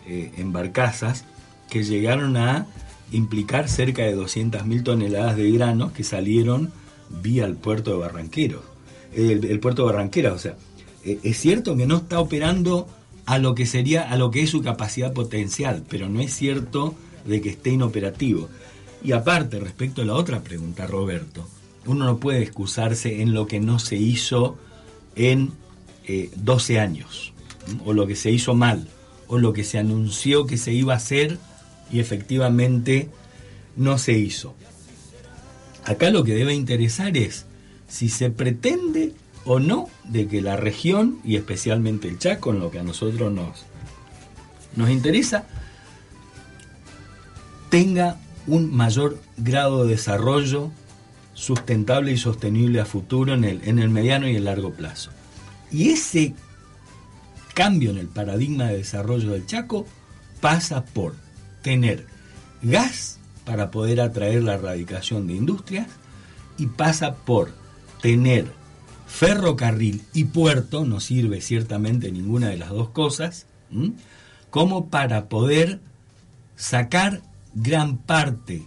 eh, en barcazas que llegaron a implicar cerca de 200.000 toneladas de granos que salieron vía el puerto de Barranqueros, el, puerto de Barranquera, o sea, eh, es cierto que no está operando a lo que sería, a lo que es su capacidad potencial, pero no es cierto de que esté inoperativo. Y aparte, respecto a la otra pregunta, Roberto, uno no puede excusarse en lo que no se hizo en eh, 12 años, o lo que se hizo mal, o lo que se anunció que se iba a hacer y efectivamente no se hizo. Acá lo que debe interesar es si se pretende o no de que la región, y especialmente el Chaco, en lo que a nosotros nos, nos interesa, tenga un mayor grado de desarrollo sustentable y sostenible a futuro en el, en el mediano y el largo plazo. Y ese cambio en el paradigma de desarrollo del Chaco pasa por tener gas para poder atraer la erradicación de industrias y pasa por tener ferrocarril y puerto, no sirve ciertamente ninguna de las dos cosas, como para poder sacar gran parte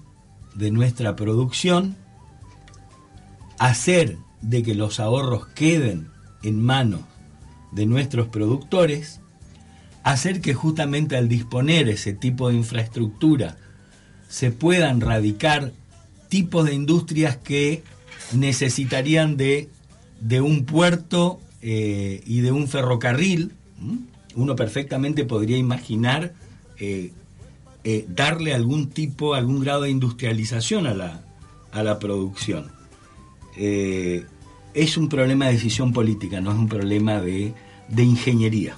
de nuestra producción, hacer de que los ahorros queden en manos de nuestros productores, hacer que justamente al disponer ese tipo de infraestructura se puedan radicar tipos de industrias que necesitarían de, de un puerto eh, y de un ferrocarril. Uno perfectamente podría imaginar eh, eh, darle algún tipo, algún grado de industrialización a la, a la producción. Es un problema de decisión política, no es un problema de, de ingeniería.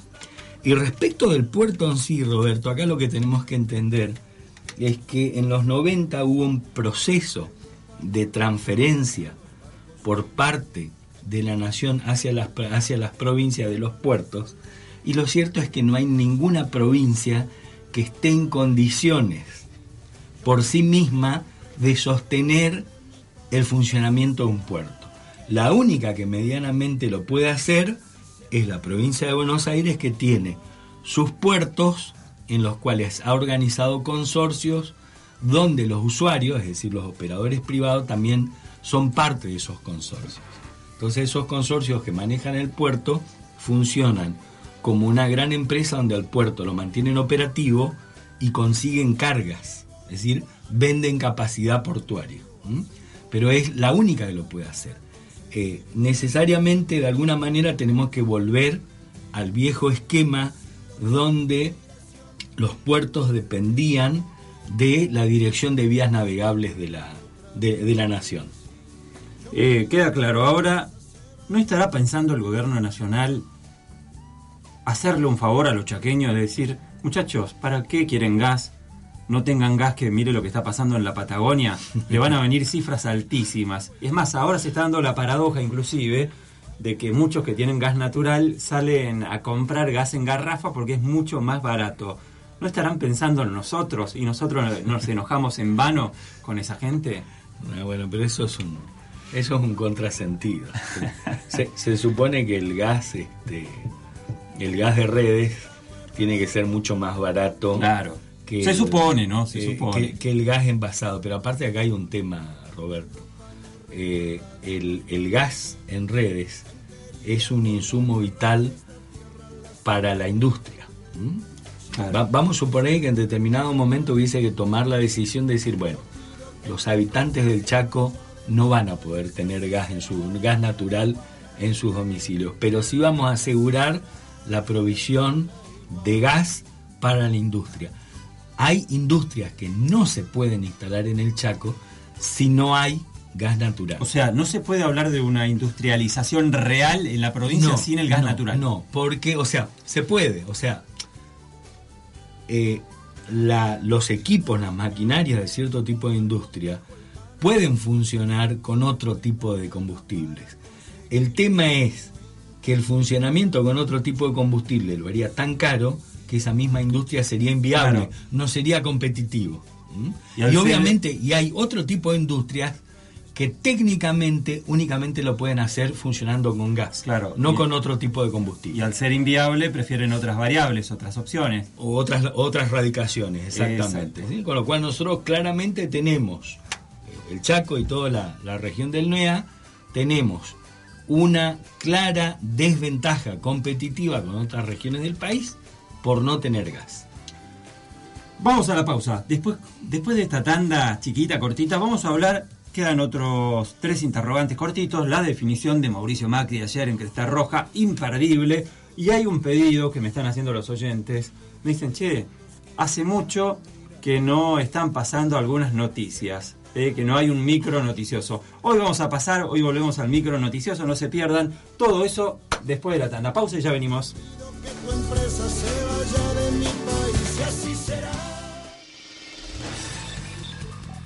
Y respecto del puerto en sí, Roberto, acá lo que tenemos que entender es que en los 90 hubo un proceso de transferencia por parte de la nación hacia las, hacia las provincias de los puertos, y lo cierto es que no hay ninguna provincia que esté en condiciones por sí misma de sostener el funcionamiento de un puerto. La única que medianamente lo puede hacer es la provincia de Buenos Aires que tiene sus puertos en los cuales ha organizado consorcios donde los usuarios, es decir, los operadores privados, también son parte de esos consorcios. Entonces esos consorcios que manejan el puerto funcionan como una gran empresa donde al puerto lo mantienen operativo y consiguen cargas, es decir, venden capacidad portuaria. Pero es la única que lo puede hacer. Eh, necesariamente, de alguna manera, tenemos que volver al viejo esquema donde los puertos dependían de la dirección de vías navegables de la, de, la nación. Eh, queda claro, ahora, ¿no estará pensando el gobierno nacional hacerle un favor a los chaqueños de decir, muchachos, ¿para qué quieren gas? No tengan gas que mire lo que está pasando en la Patagonia, le van a venir cifras altísimas. Es más, ahora se está dando la paradoja inclusive de que muchos que tienen gas natural salen a comprar gas en garrafa porque es mucho más barato. ¿No estarán pensando en nosotros y nosotros nos enojamos en vano con esa gente? Ah, bueno, pero eso es un, eso es un contrasentido. Se, se supone que el gas, este, el gas de redes tiene que ser mucho más barato. Claro. Que Se el- supone, ¿no? Se eh, supone. Que, que el gas envasado. Pero aparte acá hay un tema, Roberto. Eh, el, el gas en redes es un insumo vital para la industria. Vamos a suponer que en determinado momento hubiese que tomar la decisión de decir, bueno, los habitantes del Chaco no van a poder tener gas en su gas natural en sus domicilios, pero sí vamos a asegurar la provisión de gas para la industria. Hay industrias que no se pueden instalar en el Chaco si no hay gas natural. O sea, no se puede hablar de una industrialización real en la provincia No, sin el gas no, natural. No, porque, o sea, se puede, o sea, eh, la- los equipos, las maquinarias de cierto tipo de industria pueden funcionar con otro tipo de combustibles. El tema es que el funcionamiento con otro tipo de combustible lo haría tan caro que esa misma industria sería inviable, Claro. no sería competitivo. ¿m? Y Y, obviamente, y hay otro tipo de industrias que técnicamente únicamente lo pueden hacer funcionando con gas, Claro, no y- con otro tipo de combustible. Y al ser inviable prefieren otras variables, otras opciones. o otras, otras radicaciones, exactamente. Con lo cual nosotros claramente tenemos, el Chaco y toda la, la región del NEA, tenemos una clara desventaja competitiva con otras regiones del país por no tener gas. Vamos a la pausa. Después, después de esta tanda chiquita, cortita, vamos a hablar. Quedan otros tres interrogantes cortitos. La definición de Mauricio Macri ayer en Cresta Roja, imperdible. Y hay un pedido que me están haciendo los oyentes. Me dicen, che, hace mucho que no están pasando algunas noticias. eh, que no hay un micro noticioso. Hoy vamos a pasar, hoy volvemos al micro noticioso, no se pierdan. Todo eso después de la tanda. Pausa y ya venimos. tu empresa se vaya de mi país así será.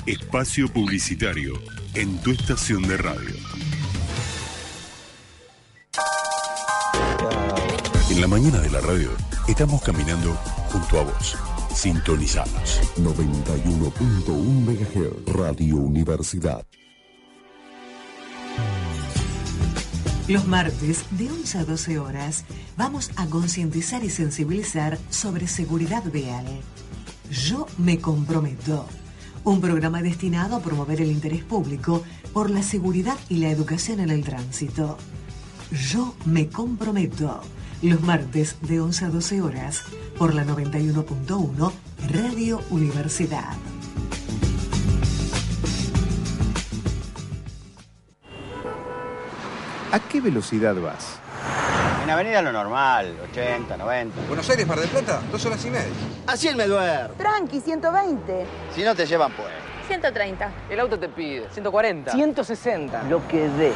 Espacio Publicitario en tu estación de radio. En la mañana de la radio estamos caminando junto a vos. Sintonizamos. 91.1 MHz Radio Universidad. Los martes, de 11 a 12 horas, vamos a concientizar y sensibilizar sobre seguridad vial. Yo me comprometo. Un programa destinado a promover el interés público por la seguridad y la educación en el tránsito. Yo me comprometo. Los martes de 11 a 12 horas por la 91.1 Radio Universidad. ¿A qué velocidad vas? En avenida lo normal, 80, 90. Buenos Aires, Mar del Plata, dos horas y media. Así el me duermo. Tranqui, 120. Si no te llevan, pues. 130. El auto te pide 140. 160. Lo que dé.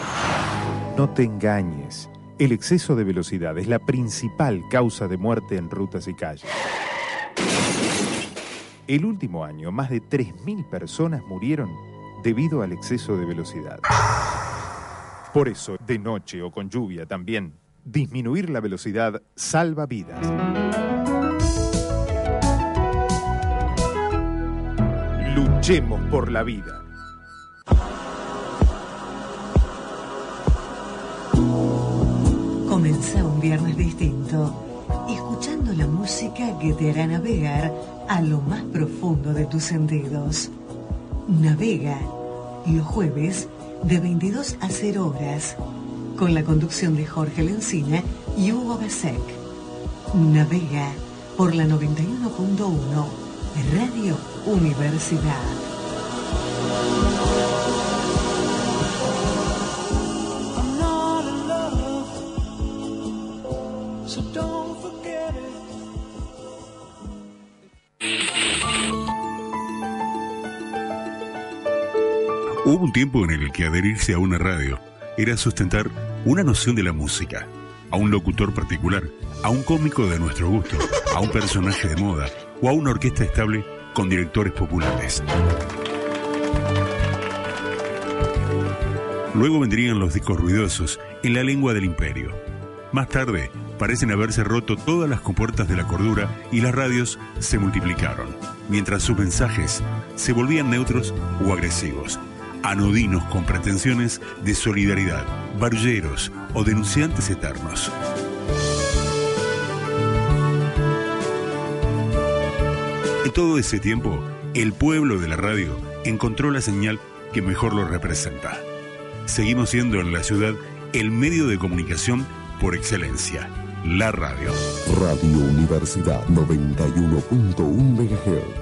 No te engañes. El exceso de velocidad es la principal causa de muerte en rutas y calles. El último año, más de 3.000 personas murieron debido al exceso de velocidad. Por eso, de noche o con lluvia también, disminuir la velocidad salva vidas. Luchemos por la vida. Comenzá un viernes distinto, escuchando la música que te hará navegar a lo más profundo de tus sentidos. Navega los jueves de 22 a 0 horas, con la conducción de Jorge Lencina y Hugo Besek. Navega por la 91.1 Radio Universidad. Hubo un tiempo en el que adherirse a una radio era sustentar una noción de la música, a un locutor particular, a un cómico de nuestro gusto, a un personaje de moda o a una orquesta estable con directores populares. Luego vendrían los discos ruidosos en la lengua del imperio. Más tarde, parecen haberse roto todas las compuertas de la cordura y las radios se multiplicaron, mientras sus mensajes se volvían neutros o agresivos, anodinos con pretensiones de solidaridad, barulleros o denunciantes eternos. En todo ese tiempo, el pueblo de la radio encontró la señal que mejor lo representa. Seguimos siendo en la ciudad el medio de comunicación por excelencia, la radio. Radio Universidad 91.1 MHz.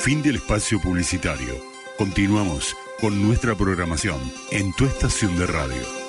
Fin del espacio publicitario. Continuamos con nuestra programación en tu estación de radio.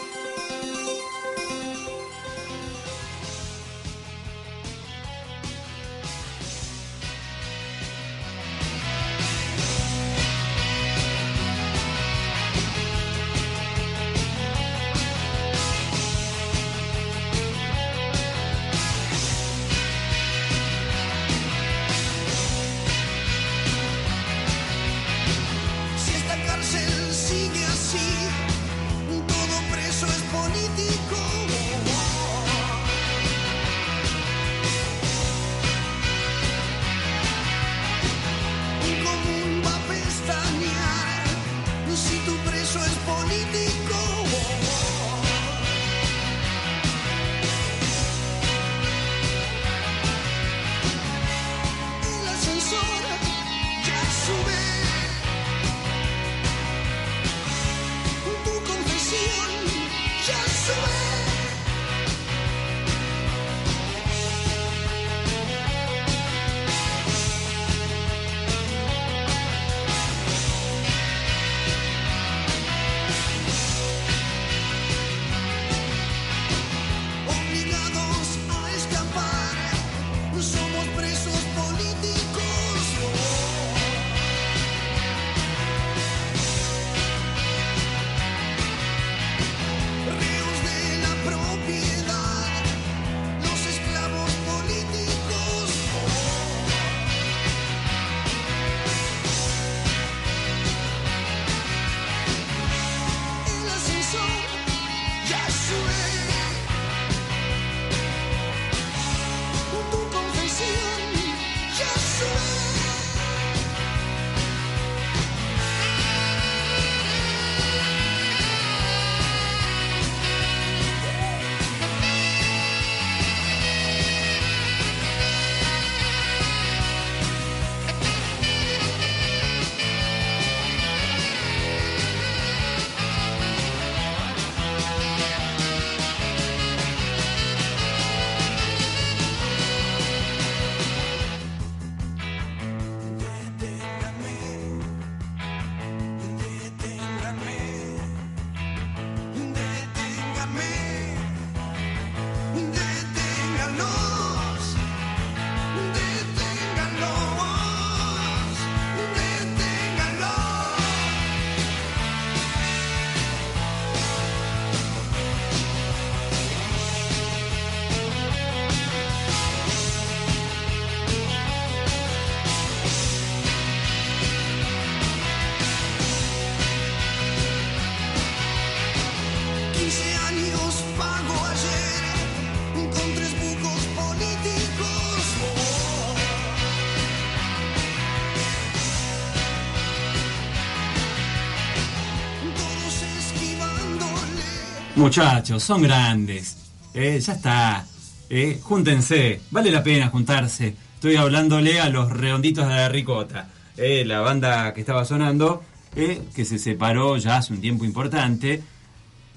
Muchachos, son grandes. Eh, ya está. Eh, júntense. Vale la pena juntarse. Estoy hablándole a los redonditos de la ricota. Eh, la banda que estaba sonando, eh, que se separó ya hace un tiempo importante.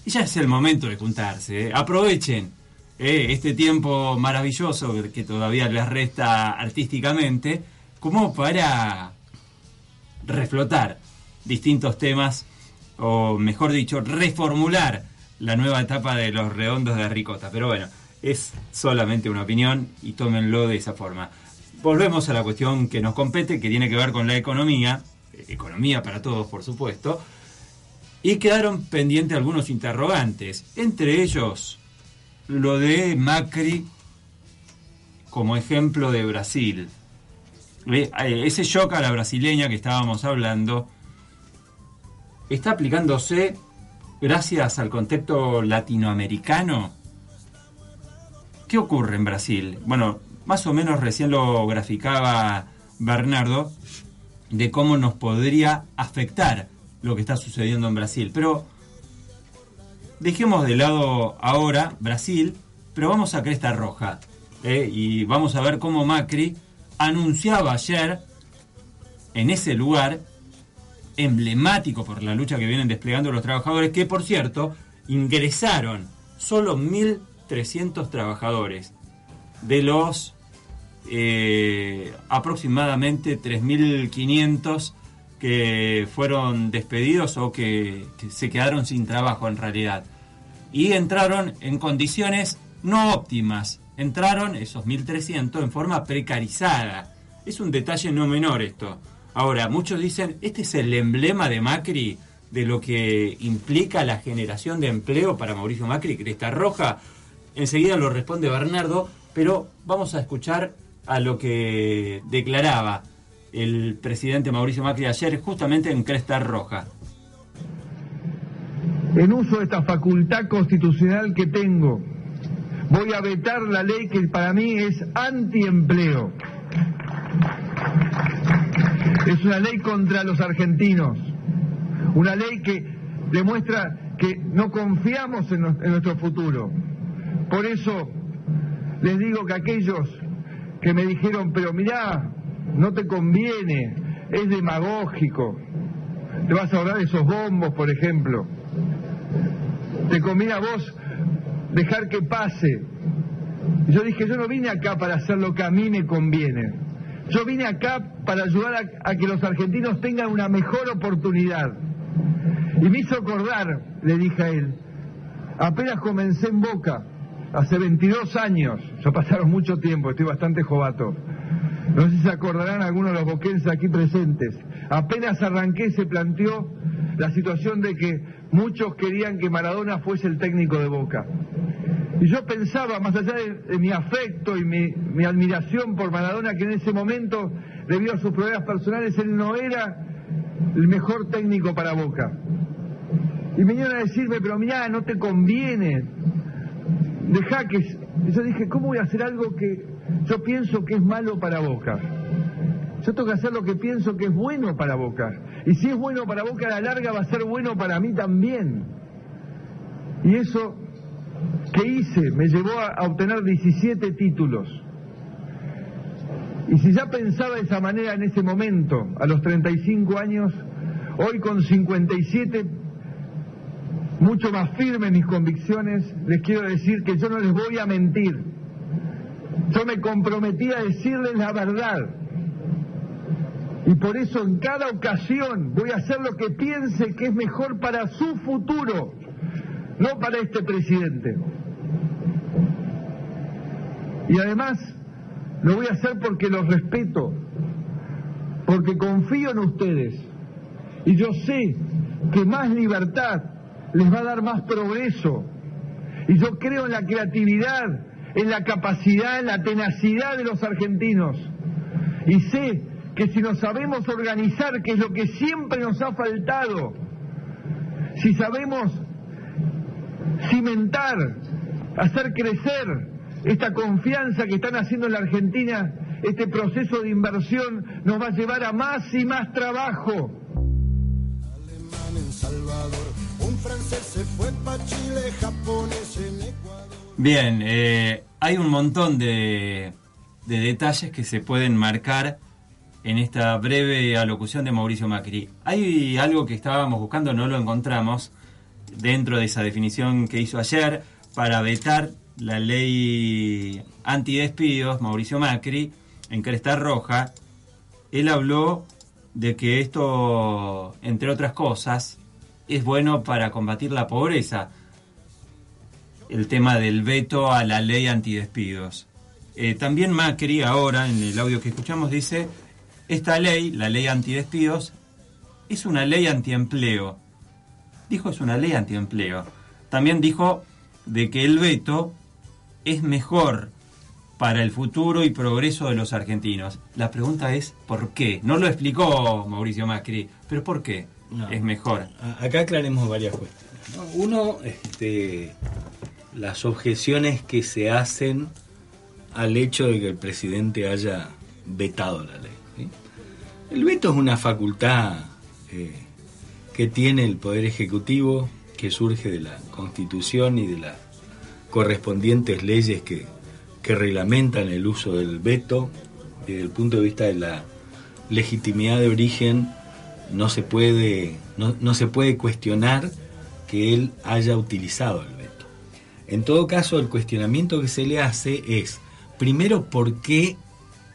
Y ya es el momento de juntarse. Aprovechen este tiempo maravilloso que todavía les resta artísticamente como para reflotar distintos temas, o mejor dicho, reformular la nueva etapa de los redondos de Ricota. Pero bueno, es solamente una opinión y tómenlo de esa forma. volvemos a la cuestión que nos compete, que tiene que ver con la economía, eh, economía para todos, por supuesto, y quedaron pendientes algunos interrogantes, entre ellos lo de Macri como ejemplo de Brasil. Eh, Ese shock a la brasileña que estábamos hablando está aplicándose gracias al contexto latinoamericano. ¿Qué ocurre en Brasil? Bueno, más o menos recién lo graficaba Bernardo de cómo nos podría afectar lo que está sucediendo en Brasil. Pero dejemos de lado ahora Brasil, pero vamos a Cresta Roja. ¿eh? Y vamos a ver cómo Macri anunciaba ayer en ese lugar emblemático por la lucha que vienen desplegando los trabajadores, que por cierto ingresaron solo 1.300 trabajadores de los eh, aproximadamente 3.500 que fueron despedidos o que, que se quedaron sin trabajo en realidad. Y entraron en condiciones no óptimas. Entraron esos 1.300 en forma precarizada. Es un detalle no menor esto. Ahora, muchos dicen, este es el emblema de Macri, de lo que implica la generación de empleo para Mauricio Macri, Cresta Roja. Enseguida lo responde Bernardo, pero vamos a escuchar a lo que declaraba el presidente Mauricio Macri ayer justamente en Cresta Roja. En uso de esta facultad constitucional que tengo, voy a vetar la ley que para mí es antiempleo. Es una ley contra los argentinos, una ley que demuestra que no confiamos en, nuestro futuro. Por eso les digo que aquellos que me dijeron, pero mirá, no te conviene, es demagógico, te vas a ahorrar esos bombos, por ejemplo, te conviene a vos dejar que pase. Yo dije, yo no vine acá para hacer lo que a mí me conviene. Yo vine acá para ayudar a, que los argentinos tengan una mejor oportunidad. Y me hizo acordar, le dije a él, apenas comencé en Boca, hace 22 años, ya pasaron mucho tiempo, estoy bastante jovato. No sé si se acordarán algunos de los boquenses aquí presentes. Apenas arranqué se planteó la situación de que muchos querían que Maradona fuese el técnico de Boca. Y yo pensaba, más allá de, mi afecto y mi admiración por Maradona, que en ese momento, debido a sus problemas personales, él no era el mejor técnico para Boca. Y me vinieron a decirme, pero mirá, no te conviene, deja que... Yo dije, ¿cómo voy a hacer algo que yo pienso que es malo para Boca? Yo tengo que hacer lo que pienso que es bueno para Boca. Y si es bueno para Boca, a la larga va a ser bueno para mí también. Y eso que hice me llevó a obtener 17 títulos. Y si ya pensaba de esa manera en ese momento, a los 35 años, hoy con 57, mucho más firme en mis convicciones, les quiero decir que yo no les voy a mentir. Yo me comprometí a decirles la verdad. Y por eso en cada ocasión voy a hacer lo que piense que es mejor para su futuro, no para este presidente. Y además lo voy a hacer porque los respeto, porque confío en ustedes. Y yo sé que más libertad les va a dar más progreso. Y yo creo en la creatividad, en la capacidad, en la tenacidad de los argentinos. Y sé que si nos sabemos organizar, que es lo que siempre nos ha faltado, si sabemos cimentar, hacer crecer esta confianza que están haciendo en la Argentina, este proceso de inversión nos va a llevar a más y más trabajo. Bien, eh, hay un montón de, de detalles que se pueden marcar en esta breve alocución de Mauricio Macri. Hay algo que estábamos buscando, no lo encontramos, dentro de esa definición que hizo ayer para vetar la ley antidespidos, Mauricio Macri, en Cresta Roja. Él habló de que esto, entre otras cosas, es bueno para combatir la pobreza el tema del veto a la ley antidespidos. Eh, también Macri ahora, en el audio que escuchamos, dice, esta ley, la ley antidespidos, es una ley antiempleo. Dijo es una ley antiempleo. También dijo de que el veto es mejor para el futuro y progreso de los argentinos. La pregunta es ¿por qué? No lo explicó Mauricio Macri, pero ¿por qué No. es mejor? Acá aclaremos varias cuestiones. ¿no? Uno, este, las objeciones que se hacen al hecho de que el presidente haya vetado la ley. ¿sí? El veto es una facultad eh, que tiene el Poder Ejecutivo, que surge de la Constitución y de las correspondientes leyes que, que reglamentan el uso del veto. Desde el punto de vista de la legitimidad de origen, no se puede, no, no se puede cuestionar que él haya utilizado el veto. En todo caso, el cuestionamiento que se le hace es, primero, ¿por qué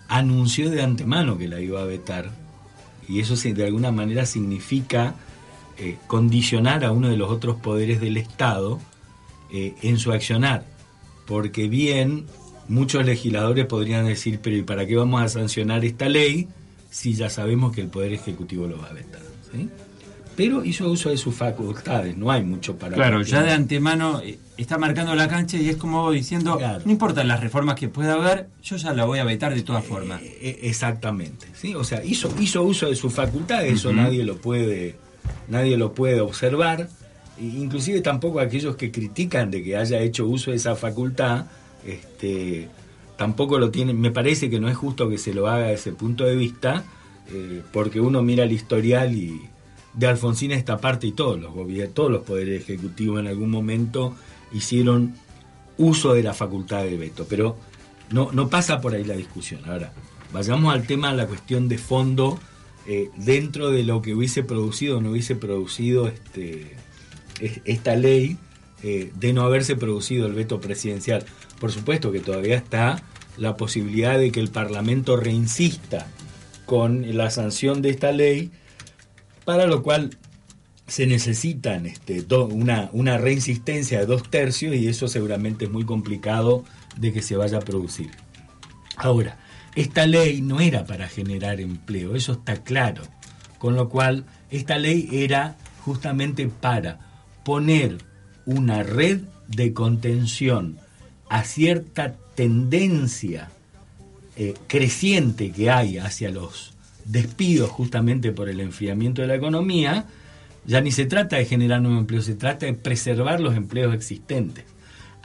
anunció de antemano que la iba a vetar? Y eso de alguna manera significa eh, condicionar a uno de los otros poderes del Estado eh, en su accionar. Porque bien, muchos legisladores podrían decir, pero ¿y para qué vamos a sancionar esta ley si ya sabemos que el Poder Ejecutivo lo va a vetar? ¿sí? Pero hizo uso de sus facultades, no hay mucho para... Claro, ya de antemano eh, está marcando la cancha y es como diciendo, no importan las reformas que pueda haber, yo ya la voy a vetar de todas formas. Eh, Exactamente, ¿sí? O sea, hizo, hizo uso de sus facultades, eso nadie lo puede, nadie lo puede observar. Inclusive tampoco aquellos que critican de que haya hecho uso de esa facultad, este, tampoco lo tienen. Me parece que no es justo que se lo haga desde ese punto de vista, eh, porque uno mira el historial y de Alfonsín esta parte y todos los gobiernos, todos los poderes ejecutivos en algún momento hicieron uso de la facultad de veto, pero no, no pasa por ahí la discusión. Ahora, vayamos al tema, la cuestión de fondo, eh, dentro de lo que hubiese producido o no hubiese producido este, es- esta ley, eh, de no haberse producido el veto presidencial. Por supuesto que todavía está la posibilidad de que el Parlamento reinsista con la sanción de esta ley, para lo cual se necesitan este, una, una reinsistencia de dos tercios y eso seguramente es muy complicado de que se vaya a producir. Ahora, esta ley no era para generar empleo, eso está claro. Con lo cual, esta ley era justamente para poner una red de contención a cierta tendencia eh, creciente que hay hacia los despidos justamente por el enfriamiento de la economía, ya ni se trata de generar nuevos empleos, se trata de preservar los empleos existentes.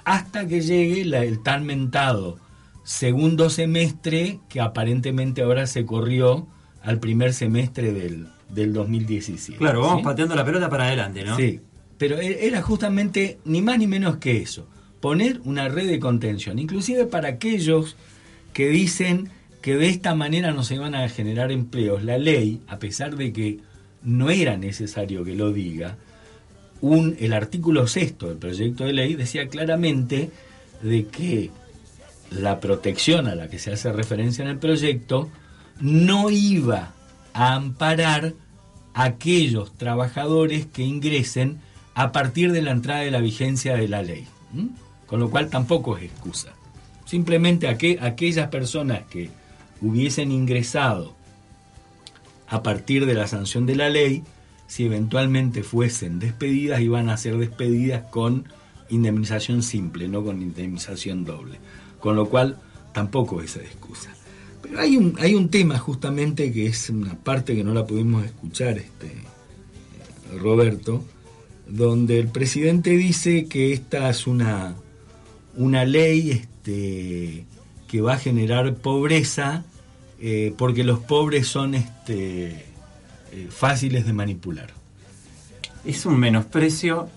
Hasta que llegue la- el tan mentado segundo semestre que aparentemente ahora se corrió al primer semestre del, del 2017. Claro, vamos ¿sí? pateando la pelota para adelante, ¿no? Sí, pero e- era justamente ni más ni menos que eso, poner una red de contención, inclusive para aquellos que dicen que de esta manera no se van a generar empleos. La ley, a pesar de que no era necesario que lo diga, un, el artículo sexto del proyecto de ley decía claramente de que la protección a la que se hace referencia en el proyecto no iba a amparar a aquellos trabajadores que ingresen a partir de la entrada de la vigencia de la ley. Con lo cual tampoco es excusa. Simplemente aqu- aquellas personas que hubiesen ingresado a partir de la sanción de la ley, si eventualmente fuesen despedidas, iban a ser despedidas con indemnización simple, no con indemnización doble. Con lo cual tampoco es excusa. Pero hay un, hay un tema justamente que es una parte que no la pudimos escuchar, este, Roberto, donde el presidente dice que esta es una, una ley este, que va a generar pobreza eh, porque los pobres son este, eh, fáciles de manipular. Es un menosprecio,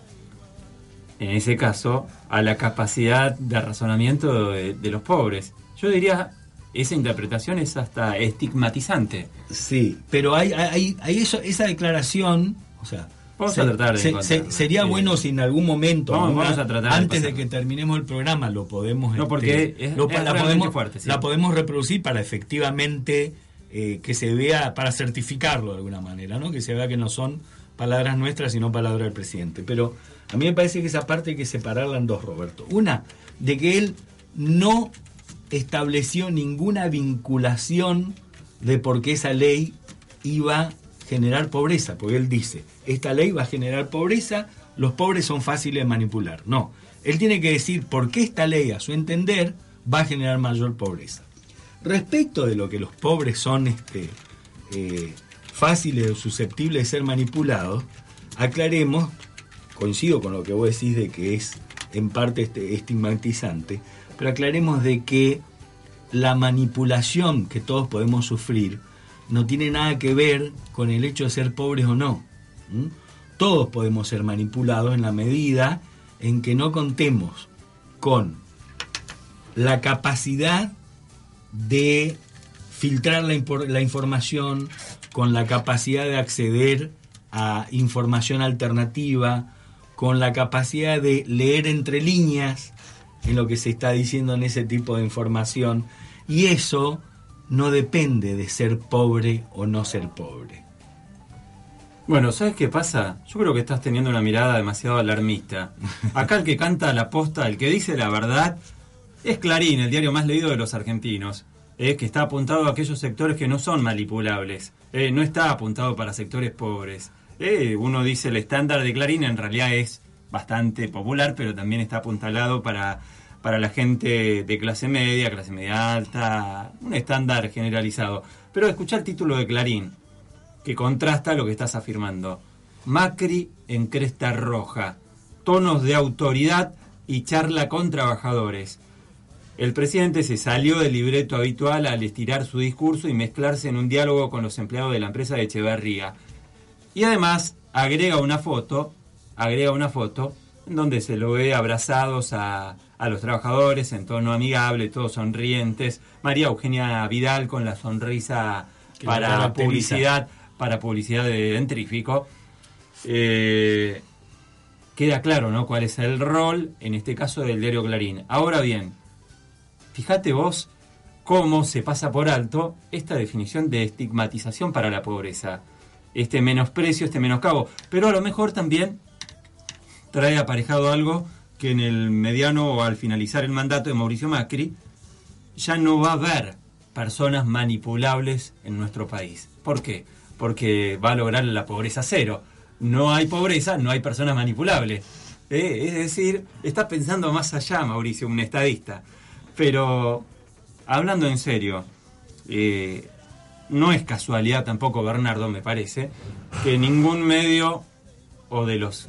en ese caso, a la capacidad de razonamiento de, de los pobres. Yo diría, esa interpretación es hasta estigmatizante. Sí, pero hay, hay, hay eso, esa declaración, o sea, Vamos se- a tratar de se- encontrarla. se- sería Sí. bueno si en algún momento, Vamos- alguna- vamos a tratar de antes de, que terminemos el programa, lo podemos, No, este, porque es- lo- es la, podemos, fuerte, sí. la podemos reproducir para efectivamente eh, que se vea, para certificarlo de alguna manera, ¿no? que se vea que no son palabras nuestras, sino palabras del presidente. Pero a mí me parece que esa parte hay que separarla en dos, Roberto. Una, de que él no estableció ninguna vinculación de por qué esa ley iba a generar pobreza, porque él dice, esta ley va a generar pobreza, los pobres son fáciles de manipular. No, él tiene que decir por qué esta ley, a su entender, va a generar mayor pobreza. Respecto de lo que los pobres son este, eh, fáciles o susceptibles de ser manipulados, aclaremos, coincido con lo que vos decís de que es en parte este, estigmatizante, pero aclaremos de que la manipulación que todos podemos sufrir no tiene nada que ver con el hecho de ser pobres o no. Todos podemos ser manipulados en la medida en que no contemos con la capacidad de filtrar la, la información, con la capacidad de acceder a información alternativa, con la capacidad de leer entre líneas en lo que se está diciendo en ese tipo de información. Y eso no depende de ser pobre o no ser pobre. Bueno, ¿sabes qué pasa? Yo creo que estás teniendo una mirada demasiado alarmista. Acá el que canta la posta, el que dice la verdad, es Clarín, el diario más leído de los argentinos. Que está apuntado a aquellos sectores que no son manipulables. Eh, no está apuntado para sectores pobres. Eh, uno dice el estándar de Clarín en realidad es bastante popular, pero también está apuntalado para, para la gente de clase media, clase media alta, un estándar generalizado. Pero escucha el título de Clarín que contrasta lo que estás afirmando. Macri en cresta roja, tonos de autoridad y charla con trabajadores. El presidente se salió del libreto habitual al estirar su discurso y mezclarse en un diálogo con los empleados de la empresa de Echeverría. Y además agrega una foto, agrega una foto en donde se lo ve abrazados a, a los trabajadores en tono amigable, todos sonrientes. María Eugenia Vidal con la sonrisa Que para publicidad, para publicidad de Dentrífico. Eh, queda claro, ¿no? Cuál es el rol, en este caso, del diario Clarín. Ahora bien, fíjate vos cómo se pasa por alto esta definición de estigmatización para la pobreza. Este menosprecio, este menoscabo. Pero a lo mejor también trae aparejado algo que en el mediano o al finalizar el mandato de Mauricio Macri ya no va a haber personas manipulables en nuestro país. ¿Por qué? Porque va a lograr la pobreza cero. No hay pobreza, no hay personas manipulables. Eh, Es decir, está pensando más allá, Mauricio, un estadista. Pero, hablando en serio, eh, no es casualidad tampoco, Bernardo, me parece, que ningún medio o de los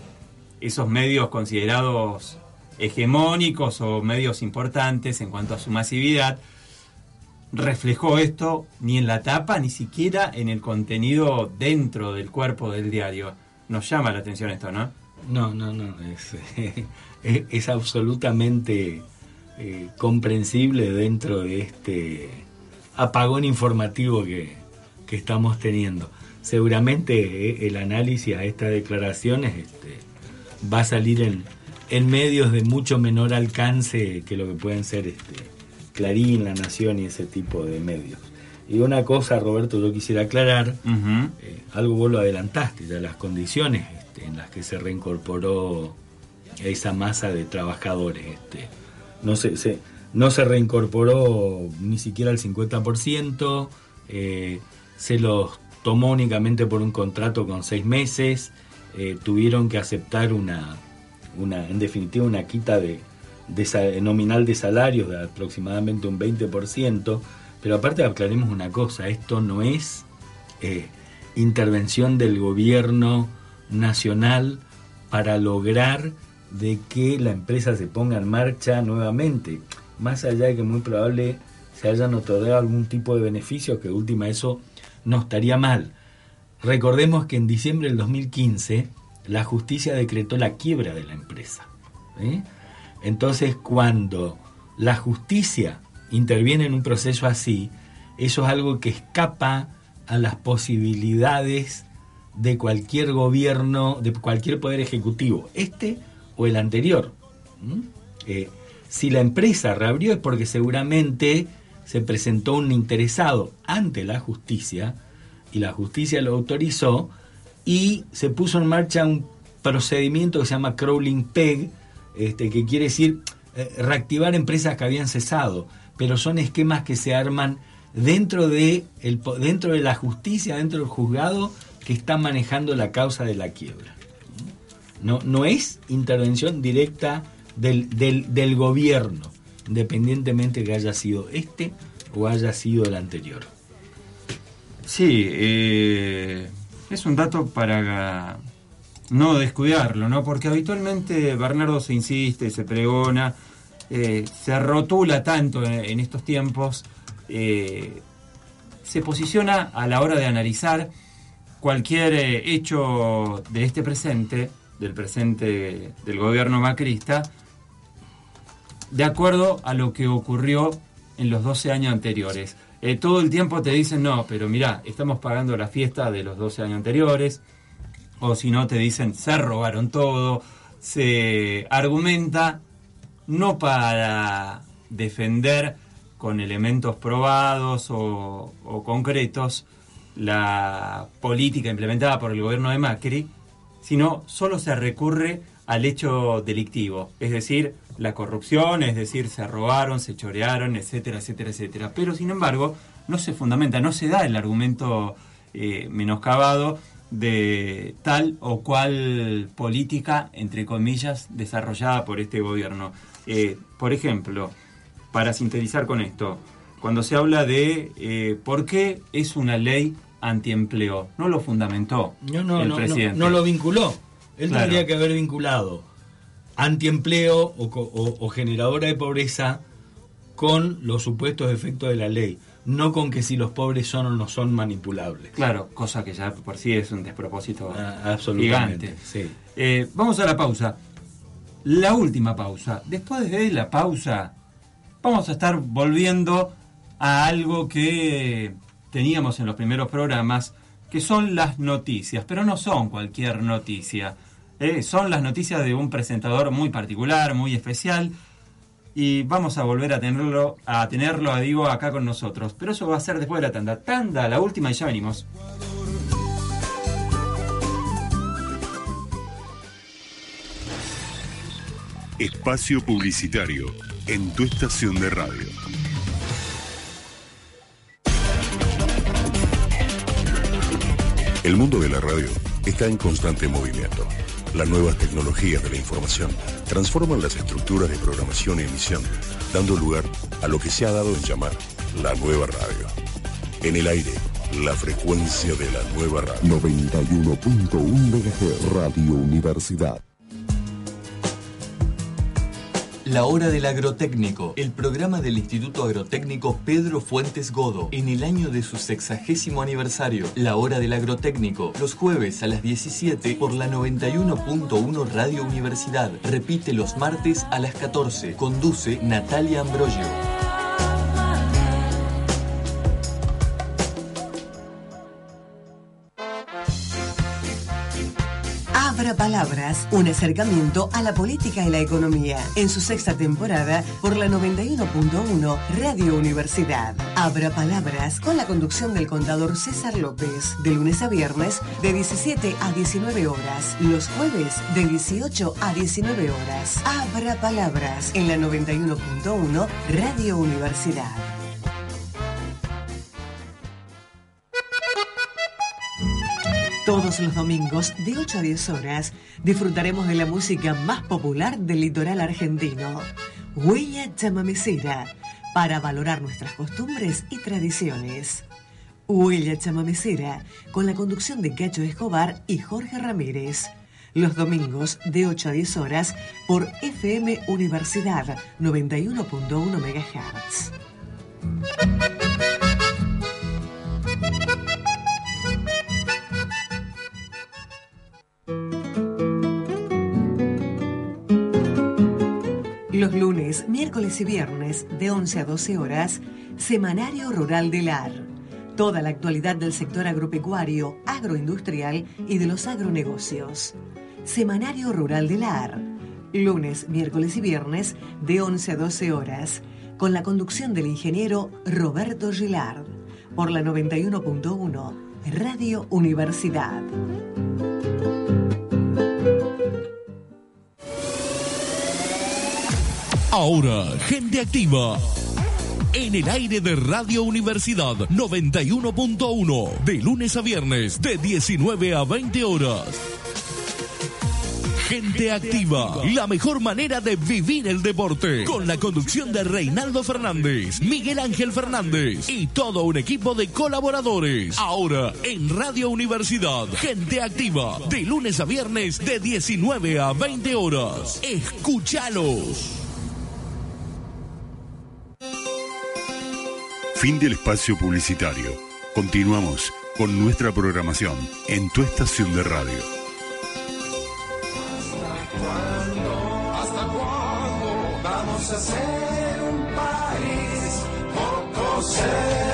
esos medios considerados hegemónicos o medios importantes en cuanto a su masividad, reflejó esto ni en la tapa, ni siquiera en el contenido dentro del cuerpo del diario. Nos llama la atención esto, ¿no? No, no, no, es, absolutamente eh, comprensible dentro de este apagón informativo que, que estamos teniendo. Seguramente eh, el análisis a estas declaraciones este, va a salir en, en medios de mucho menor alcance que lo que pueden ser este, Clarín, La Nación y ese tipo de medios. Y una cosa, Roberto, yo quisiera aclarar, eh, algo vos lo adelantaste, ya las condiciones este, en las que se reincorporó esa masa de trabajadores. Este, no, se, se- no se reincorporó ni siquiera el 50%, eh, se los tomó únicamente por un contrato con seis meses, eh, tuvieron que aceptar una, una, en definitiva, una quita de, nominal de salarios de aproximadamente un 20%, pero aparte aclaremos una cosa, esto no es eh, intervención del gobierno nacional para lograr de que la empresa se ponga en marcha nuevamente, más allá de que muy probable se hayan otorgado algún tipo de beneficio, que última eso no estaría mal. Recordemos que en diciembre del 2015 la justicia decretó la quiebra de la empresa. Entonces, cuando la justicia interviene en un proceso así, eso es algo que escapa a las posibilidades de cualquier gobierno, de cualquier poder ejecutivo, este o el anterior. Eh, si la empresa reabrió es porque seguramente se presentó un interesado ante la justicia y la justicia lo autorizó y se puso en marcha un procedimiento que se llama crawling peg, este, que quiere decir eh, reactivar empresas que habían cesado. pero son esquemas que se arman dentro de, el, dentro de la justicia, dentro del juzgado que está manejando la causa de la quiebra. No, no es intervención directa del, del, del gobierno, independientemente que haya sido este o haya sido el anterior. Sí, eh, es un dato para no descuidarlo, ¿no? Porque habitualmente Bernardo se insiste, se pregona, eh, se rotula tanto en, estos tiempos, eh, se posiciona a la hora de analizar cualquier eh, hecho de este presente, del presente del gobierno macrista, de acuerdo a lo que ocurrió en los 12 años anteriores. Eh, todo el tiempo te dicen, no, pero mirá, estamos pagando la fiesta de los 12 años anteriores, o si no te dicen, se robaron todo, se argumenta no para defender con elementos probados o, o concretos la política implementada por el gobierno de Macri, sino solo se recurre al hecho delictivo, es decir, la corrupción, es decir, se robaron, se chorearon, etcétera, etcétera, etcétera. Pero sin embargo, no se fundamenta, no se da el argumento eh, menoscabado de tal o cual política, entre comillas, desarrollada por este gobierno. Eh, por ejemplo, para sintetizar con esto, cuando se habla de eh, por qué es una ley antiempleo, no lo fundamentó No, no, el no, no, presidente. no lo vinculó. Él Claro. tendría que haber vinculado antiempleo o, o- o generadora de pobreza con los supuestos efectos de la ley, no con que si los pobres son o no son manipulables. Claro, cosa que ya por sí es un despropósito Ah, absolutamente, gigante. sí. Eh, vamos a la pausa. La última pausa. Después de la pausa, vamos a estar volviendo a algo que teníamos en los primeros programas, que son las noticias, pero no son cualquier noticia. Eh, son las noticias de un presentador muy particular, muy especial, y vamos a volver a tenerlo, a tenerlo, digo, acá con nosotros. Pero eso va a ser después de la tanda. Tanda, la última y ya venimos. Espacio Publicitario en tu estación de radio. El mundo de la radio está en constante movimiento. Las nuevas tecnologías de la información transforman las estructuras de programación y emisión, dando lugar a lo que se ha dado en llamar la nueva radio. En el aire, la frecuencia de la nueva radio. 91.1 MHz Radio Universidad. La Hora del Agrotécnico, el programa del Instituto Agrotécnico Pedro Fuentes Godo, en el año de su sexagésimo aniversario. La Hora del Agrotécnico, los jueves a las 17 por la 91.1 Radio Universidad. Repite los martes a las 14. Conduce Natalia Ambrogio. Palabras, un acercamiento a la política y la economía, en su sexta temporada por la 91.1 Radio Universidad. Abra Palabras con la conducción del contador César López, de lunes a viernes de 17 a 19 horas, los jueves de 18 a 19 horas. Abra Palabras en la 91.1 Radio Universidad. Todos los domingos, de 8 a 10 horas, disfrutaremos de la música más popular del litoral argentino, Huella Chamamecera, para valorar nuestras costumbres y tradiciones. Huella Chamamecera, con la conducción de Cacho Escobar y Jorge Ramírez. Los domingos, de 8 a 10 horas, por FM Universidad 91.1 MHz. Los lunes, miércoles y viernes, de 11 a 12 horas, Semanario Rural del AR. Toda la actualidad del sector agropecuario, agroindustrial y de los agronegocios. Semanario Rural del AR. Lunes, miércoles y viernes, de 11 a 12 horas, con la conducción del ingeniero Roberto Gilard, por la 91.1 Radio Universidad. Ahora, gente activa. en el aire de Radio Universidad 91.1, de lunes a viernes, de 19 a 20 horas. Gente activa, la mejor manera de vivir el deporte, con la conducción de Reinaldo Fernández, Miguel Ángel Fernández y todo un equipo de colaboradores. Ahora en Radio Universidad, Gente activa, de lunes a viernes de 19 a 20 horas. Escúchalos. Fin del espacio publicitario. Continuamos con nuestra programación en tu estación de radio. ¿Hasta cuándo vamos a ser un país poco serio?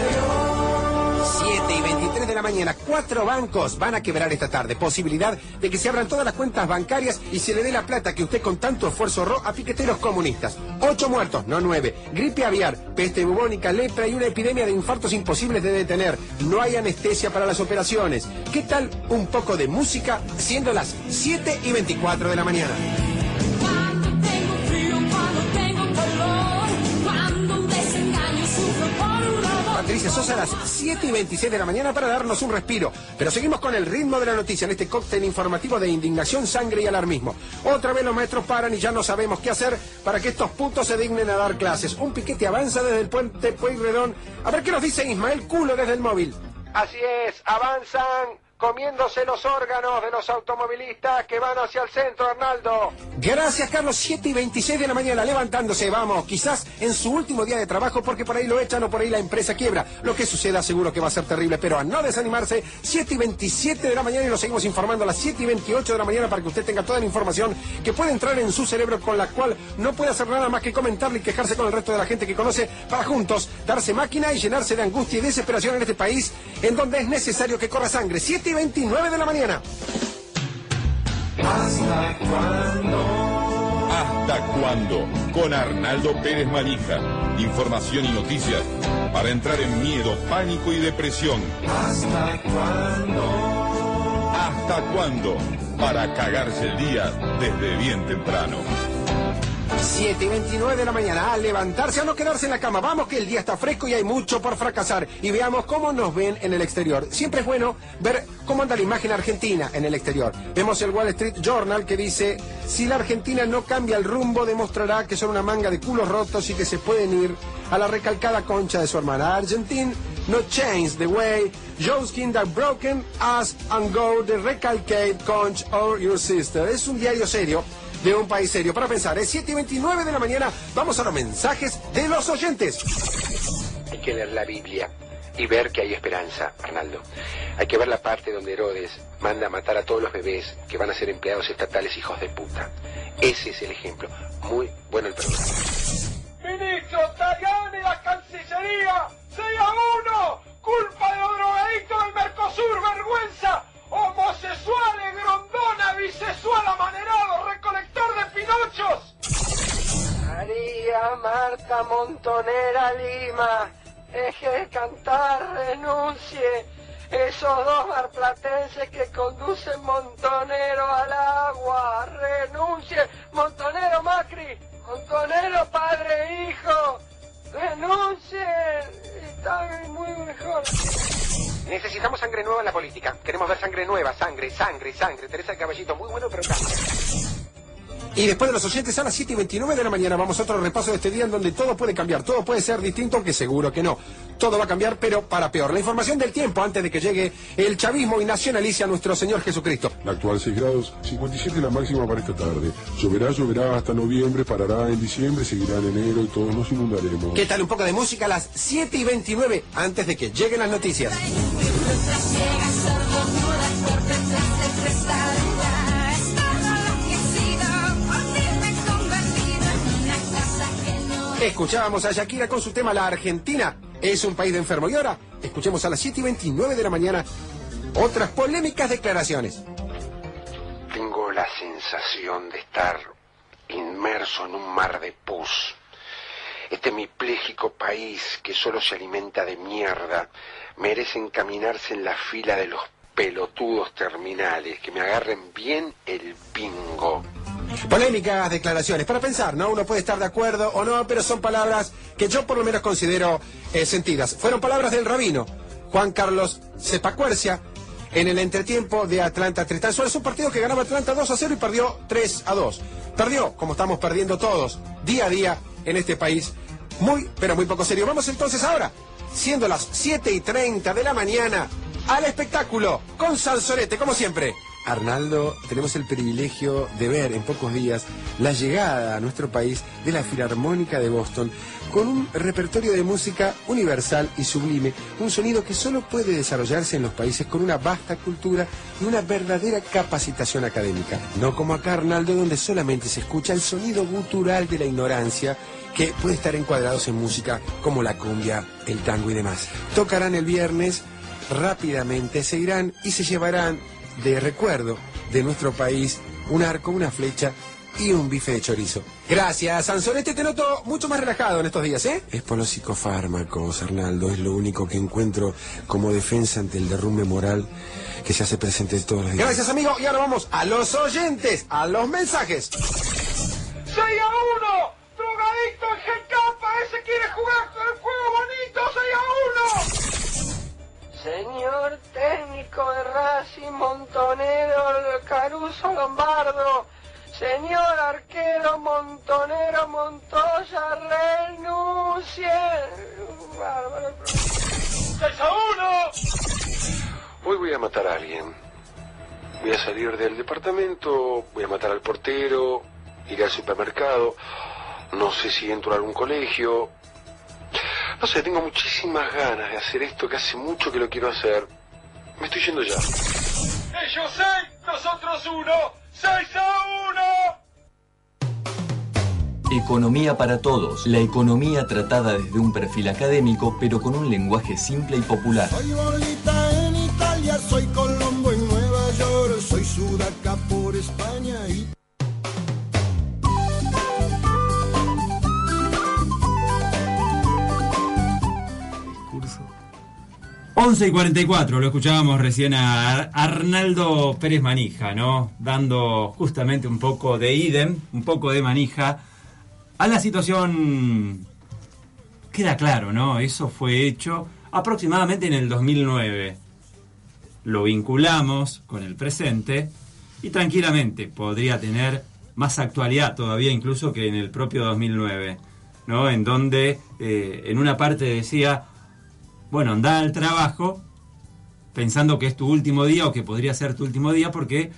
7 y 23 de la mañana, cuatro bancos van a quebrar esta tarde. Posibilidad de que se abran todas las cuentas bancarias y se le dé la plata que usted con tanto esfuerzo ahorró a piqueteros comunistas. Ocho muertos, no nueve. Gripe aviar, peste bubónica, lepra y una epidemia de infartos imposibles de detener. No hay anestesia para las operaciones. ¿Qué tal un poco de música siendo las 7 y 24 de la mañana? Patricia Sosa a las 7 y 26 de la mañana para darnos un respiro. Pero seguimos con el ritmo de la noticia en este cóctel informativo de indignación, sangre y alarmismo. Otra vez los maestros paran y ya no sabemos qué hacer para que estos putos se dignen a dar clases. Un piquete avanza desde el puente Pueyrredón. A ver qué nos dice Ismael Culo desde el móvil. Así es, avanzan comiéndose los órganos de los automovilistas que van hacia el centro, Arnaldo. Gracias, Carlos. 7 y 26 de la mañana levantándose, vamos, quizás en su último día de trabajo porque por ahí lo echan o por ahí la empresa quiebra. Lo que suceda seguro que va a ser terrible, pero a no desanimarse, 7 y 27 de la mañana y lo seguimos informando a las 7 y 28 de la mañana para que usted tenga toda la información que puede entrar en su cerebro con la cual no puede hacer nada más que comentarle y quejarse con el resto de la gente que conoce para juntos darse máquina y llenarse de angustia y desesperación en este país en donde es necesario que corra sangre. 7 y 29 de la mañana. ¿Hasta cuándo? ¿Hasta cuándo? Con Arnaldo Pérez Manija. Información y noticias para entrar en miedo, pánico y depresión. ¿Hasta cuándo? ¿Hasta cuándo? Para cagarse el día desde bien temprano. 7 y 29 de la mañana, a levantarse, a no quedarse en la cama. Vamos que el día está fresco y hay mucho por fracasar. Y veamos cómo nos ven en el exterior. Siempre es bueno ver cómo anda la imagen argentina en el exterior. Vemos el Wall Street Journal que dice, si la Argentina no cambia el rumbo, demostrará que son una manga de culos rotos y que se pueden ir a la recalcada concha de su hermana. Argentina no change the way skin are broken as and go the recalcate conch or your sister. Es un diario serio de un país serio. Para pensar, es 7 y 29 de la mañana. Vamos a los mensajes de los oyentes. Hay que leer la Biblia y ver que hay esperanza, Arnaldo. Hay que ver la parte donde Herodes manda a matar a todos los bebés que van a ser empleados estatales hijos de puta. Ese es el ejemplo. Muy bueno el programa. Ministro Tajani, la Cancillería, 6 a 1, culpa de los drogadictos del Mercosur, vergüenza, homosexuales, grondona, bisexual, amanerado, recolector de pinochos. María Marta Montonera Lima, deje de cantar, renuncie. Esos dos marplatenses que conducen Montonero al agua, renuncie. Montonero Macri, Montonero padre e hijo, renuncien. Están muy mejor. Necesitamos sangre nueva en la política. Queremos ver sangre nueva, sangre, sangre, sangre. Teresa del Caballito, muy bueno, pero. Y después de los oyentes a las 7 y 29 de la mañana vamos a otro repaso de este día en donde todo puede cambiar, todo puede ser distinto, aunque seguro que no. Todo va a cambiar, pero para peor. La información del tiempo antes de que llegue el chavismo y nacionalice a nuestro Señor Jesucristo. La actual 6 grados, 57 la máxima para esta tarde. Lloverá, lloverá hasta noviembre, parará en diciembre, seguirá en enero y todos nos inundaremos. ¿Qué tal un poco de música a las 7 y 29 antes de que lleguen las noticias? Escuchábamos a Shakira con su tema La Argentina es un país de enfermo. Y ahora escuchemos a las 7 y 29 de la mañana otras polémicas declaraciones. Tengo la sensación de estar inmerso en un mar de pus. Este mipléjico país que solo se alimenta de mierda merece encaminarse en la fila de los pelotudos terminales que me agarren bien el pingo. Polémicas declaraciones. Para pensar, ¿no? Uno puede estar de acuerdo o no, pero son palabras que yo por lo menos considero eh, sentidas. Fueron palabras del rabino, Juan Carlos Cepacuercia, en el entretiempo de Atlanta Tristan Suárez, un partido que ganaba Atlanta 2 a 0 y perdió 3 a 2. Perdió, como estamos perdiendo todos, día a día en este país. Muy, pero muy poco serio. Vamos entonces ahora, siendo las 7 y 30 de la mañana, al espectáculo con Sansonete, como siempre. Arnaldo, tenemos el privilegio de ver en pocos días la llegada a nuestro país de la Filarmónica de Boston con un repertorio de música universal y sublime, un sonido que solo puede desarrollarse en los países con una vasta cultura y una verdadera capacitación académica. No como acá, Arnaldo, donde solamente se escucha el sonido gutural de la ignorancia que puede estar encuadrados en música como la cumbia, el tango y demás. Tocarán el viernes, rápidamente se irán y se llevarán de recuerdo de nuestro país un arco, una flecha y un bife de chorizo. Gracias, Sansonete, te noto mucho más relajado en estos días, ¿eh? Es por los psicofármacos, Arnaldo, es lo único que encuentro como defensa ante el derrumbe moral que se hace presente todos los días. Gracias, amigo, y ahora vamos a los oyentes, a los mensajes. 6 a 1. Drogadicto en G-Capa. Ese quiere jugar el juego bonito. 6 a 1. Señor técnico de Racing Montonero Caruso Lombardo. Señor arquero Montonero Montoya renuncie. Bárbaro. 6 a 1. Hoy voy a matar a alguien. Voy a salir del departamento, voy a matar al portero, iré al supermercado, no sé si entro a algún colegio. No sé, tengo muchísimas ganas de hacer esto que hace mucho que lo quiero hacer. Me estoy yendo ya. Ellos 6, nosotros 1. 6 a 1. Economía para todos. La economía tratada desde un perfil académico, pero con un lenguaje simple y popular. Soy Bolita en Italia, soy Colombo en Nueva York, soy Sudaca por España y 11 y 44, lo escuchábamos recién a Ar- Arnaldo Pérez Manija, ¿no? Dando justamente un poco de idem, un poco de manija a la situación. Queda claro, ¿no? Eso fue hecho aproximadamente en el 2009. Lo vinculamos con el presente y tranquilamente podría tener más actualidad todavía incluso que en el propio 2009, ¿no? En donde eh, en una parte decía bueno, anda al trabajo pensando que es tu último día o que podría ser tu último día porque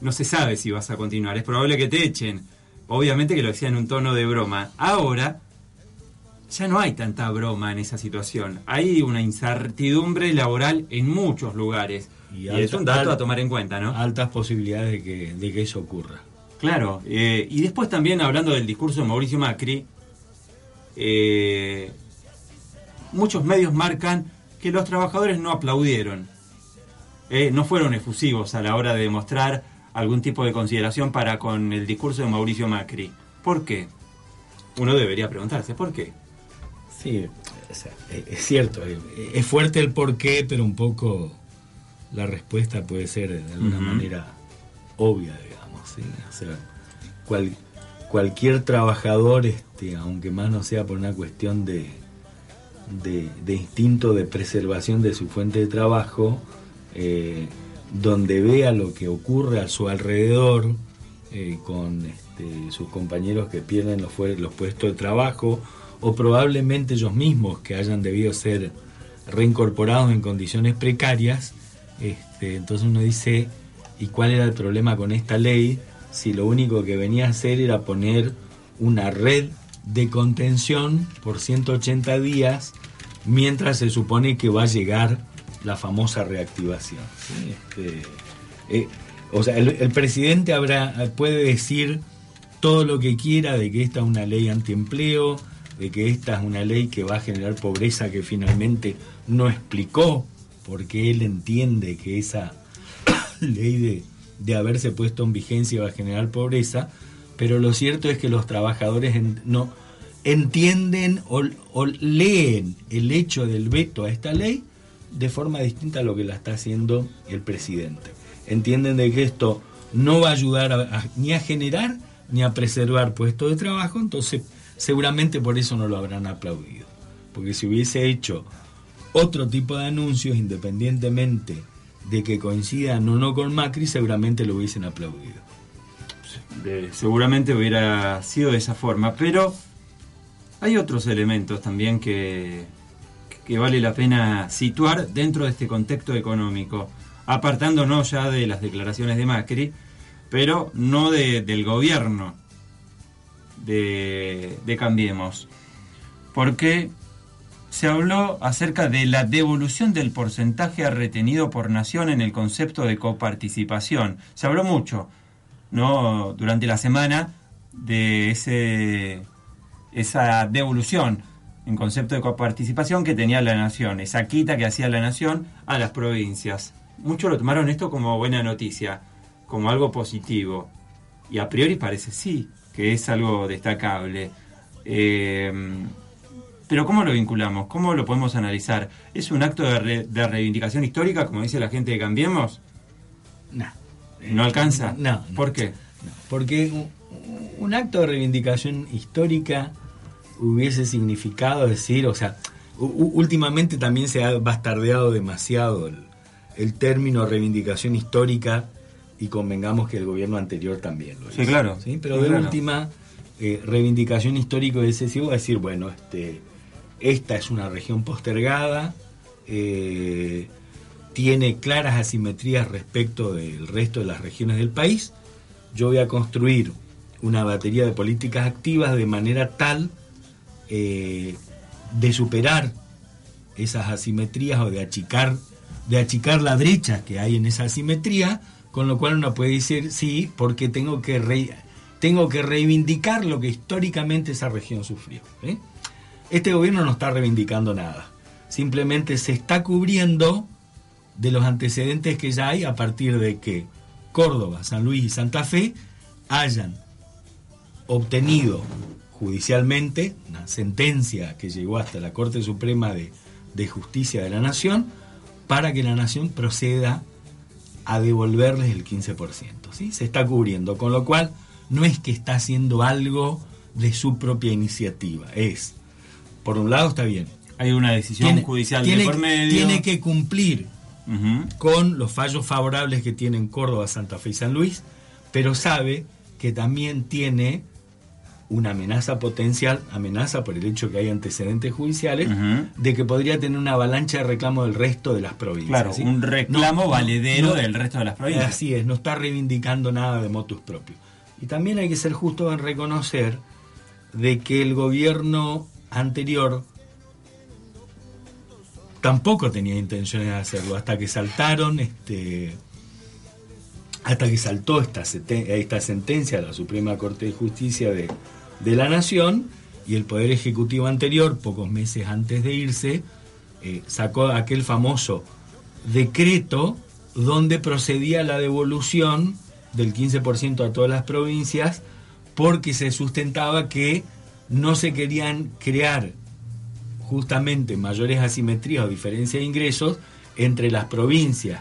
no se sabe si vas a continuar. Es probable que te echen. Obviamente que lo decía en un tono de broma. Ahora ya no hay tanta broma en esa situación. Hay una incertidumbre laboral en muchos lugares. Y, es alta- un dato a tomar en cuenta, ¿no? Altas posibilidades de que, de que eso ocurra. Claro, eh, y después también hablando del discurso de Mauricio Macri, eh, muchos medios marcan que los trabajadores no aplaudieron, eh, no fueron efusivos a la hora de demostrar algún tipo de consideración para con el discurso de Mauricio Macri. ¿Por qué? Uno debería preguntarse, ¿por qué? Sí, es cierto, es fuerte el porqué, pero un poco la respuesta puede ser de alguna manera obvia, digamos. ¿sí? O sea, cual- cualquier trabajador, este, aunque más no sea por una cuestión de, de, instinto de preservación de su fuente de trabajo, eh, donde vea lo que ocurre a su alrededor eh, con este, sus compañeros que pierden los puestos de trabajo o probablemente ellos mismos que hayan debido ser reincorporados en condiciones precarias, este, entonces uno dice, ¿y cuál era el problema con esta ley? Si lo único que venía a hacer era poner una red de contención por 180 días mientras se supone que va a llegar la famosa reactivación. Este, eh, o sea, el, presidente habrá, puede decir todo lo que quiera de que esta es una ley antiempleo, de que esta es una ley que va a generar pobreza que finalmente no explicó, porque él entiende que esa ley de, de haberse puesto en vigencia va a generar pobreza, pero lo cierto es que los trabajadores no entienden o, leen el hecho del veto a esta ley de forma distinta a lo que la está haciendo el presidente. Entienden de que esto no va a ayudar ni a generar ni a preservar puestos de trabajo, entonces seguramente por eso no lo habrán aplaudido. Porque si hubiese hecho otro tipo de anuncios, independientemente de que coincidan o no con Macri, seguramente lo hubiesen aplaudido. De- seguramente hubiera sido de esa forma, pero hay otros elementos también que, que vale la pena situar dentro de este contexto económico, apartándonos ya de las declaraciones de Macri, pero no de- del gobierno de, de Cambiemos, porque se habló acerca de la devolución del porcentaje retenido por nación en el concepto de coparticipación. Se habló mucho, ¿no? Durante la semana de ese esa devolución en concepto de coparticipación que tenía la nación, esa quita que hacía la nación a las provincias. Muchos lo tomaron esto como buena noticia, como algo positivo. Y a priori parece sí, que es algo destacable. Eh, pero ¿cómo lo vinculamos? ¿Cómo lo podemos analizar? ¿Es un acto de, re- de reivindicación histórica, como dice la gente de Cambiemos? No. ¿No alcanza? No. ¿Por qué? Porque un, un acto de reivindicación histórica hubiese significado decir, o sea, últimamente también se ha bastardeado demasiado el, el término reivindicación histórica y convengamos que el gobierno anterior también lo hizo. Sí, claro. ¿sí? Pero Sí, de claro. última, eh, reivindicación va a decir, bueno, este, esta es una región postergada, eh, tiene claras asimetrías respecto del resto de las regiones del país. Yo voy a construir una batería de políticas activas de manera tal eh, de superar esas asimetrías o de achicar, de achicar la brecha que hay en esa asimetría, con lo cual uno puede decir sí, porque tengo que, tengo que reivindicar lo que históricamente esa región sufrió. ¿eh? Este gobierno no está reivindicando nada, simplemente se está cubriendo de los antecedentes que ya hay a partir de que Córdoba, San Luis y Santa Fe hayan obtenido judicialmente una sentencia que llegó hasta la Corte Suprema de, de Justicia de la Nación para que la Nación proceda a devolverles el 15%. ¿sí? Se está cubriendo, con lo cual no es que está haciendo algo de su propia iniciativa, es, por un lado está bien. Hay una decisión judicial de tiene, por medio. tiene que cumplir con los fallos favorables que tienen Córdoba, Santa Fe y San Luis, pero sabe que también tiene una amenaza potencial, amenaza por el hecho que hay antecedentes judiciales, de que podría tener una avalancha de reclamo del resto de las provincias. Claro, ¿sí? un reclamo valedero del resto de las provincias. Así es, no está reivindicando nada de motus propio. Y también hay que ser justo en reconocer de que el gobierno anterior tampoco tenía intenciones de hacerlo, hasta que saltaron este hasta que saltó esta, esta sentencia de la Suprema Corte de Justicia de, de la Nación y el Poder Ejecutivo anterior, pocos meses antes de irse, eh, sacó aquel famoso decreto donde procedía la devolución del 15% a todas las provincias porque se sustentaba que no se querían crear justamente mayores asimetrías o diferencias de ingresos entre las provincias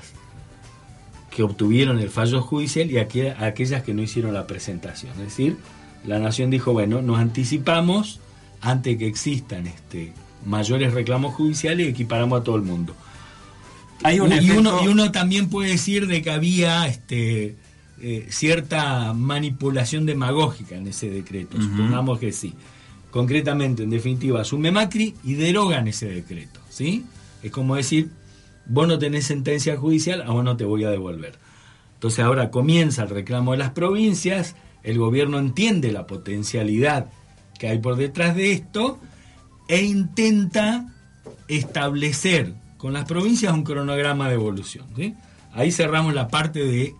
que obtuvieron el fallo judicial y aquel- aquellas que no hicieron la presentación. Es decir, la nación dijo, bueno, nos anticipamos antes que existan este, mayores reclamos judiciales y equiparamos a todo el mundo. Hay un y, efecto- uno, y uno también puede decir de que había este, eh, cierta manipulación demagógica en ese decreto, supongamos que sí. Concretamente, en definitiva, asume Macri y derogan ese decreto, ¿sí? Es como decir, vos no tenés sentencia judicial, a vos no te voy a devolver. Entonces ahora comienza el reclamo de las provincias, el gobierno entiende la potencialidad que hay por detrás de esto e intenta establecer con las provincias un cronograma de evolución. Ahí cerramos la parte de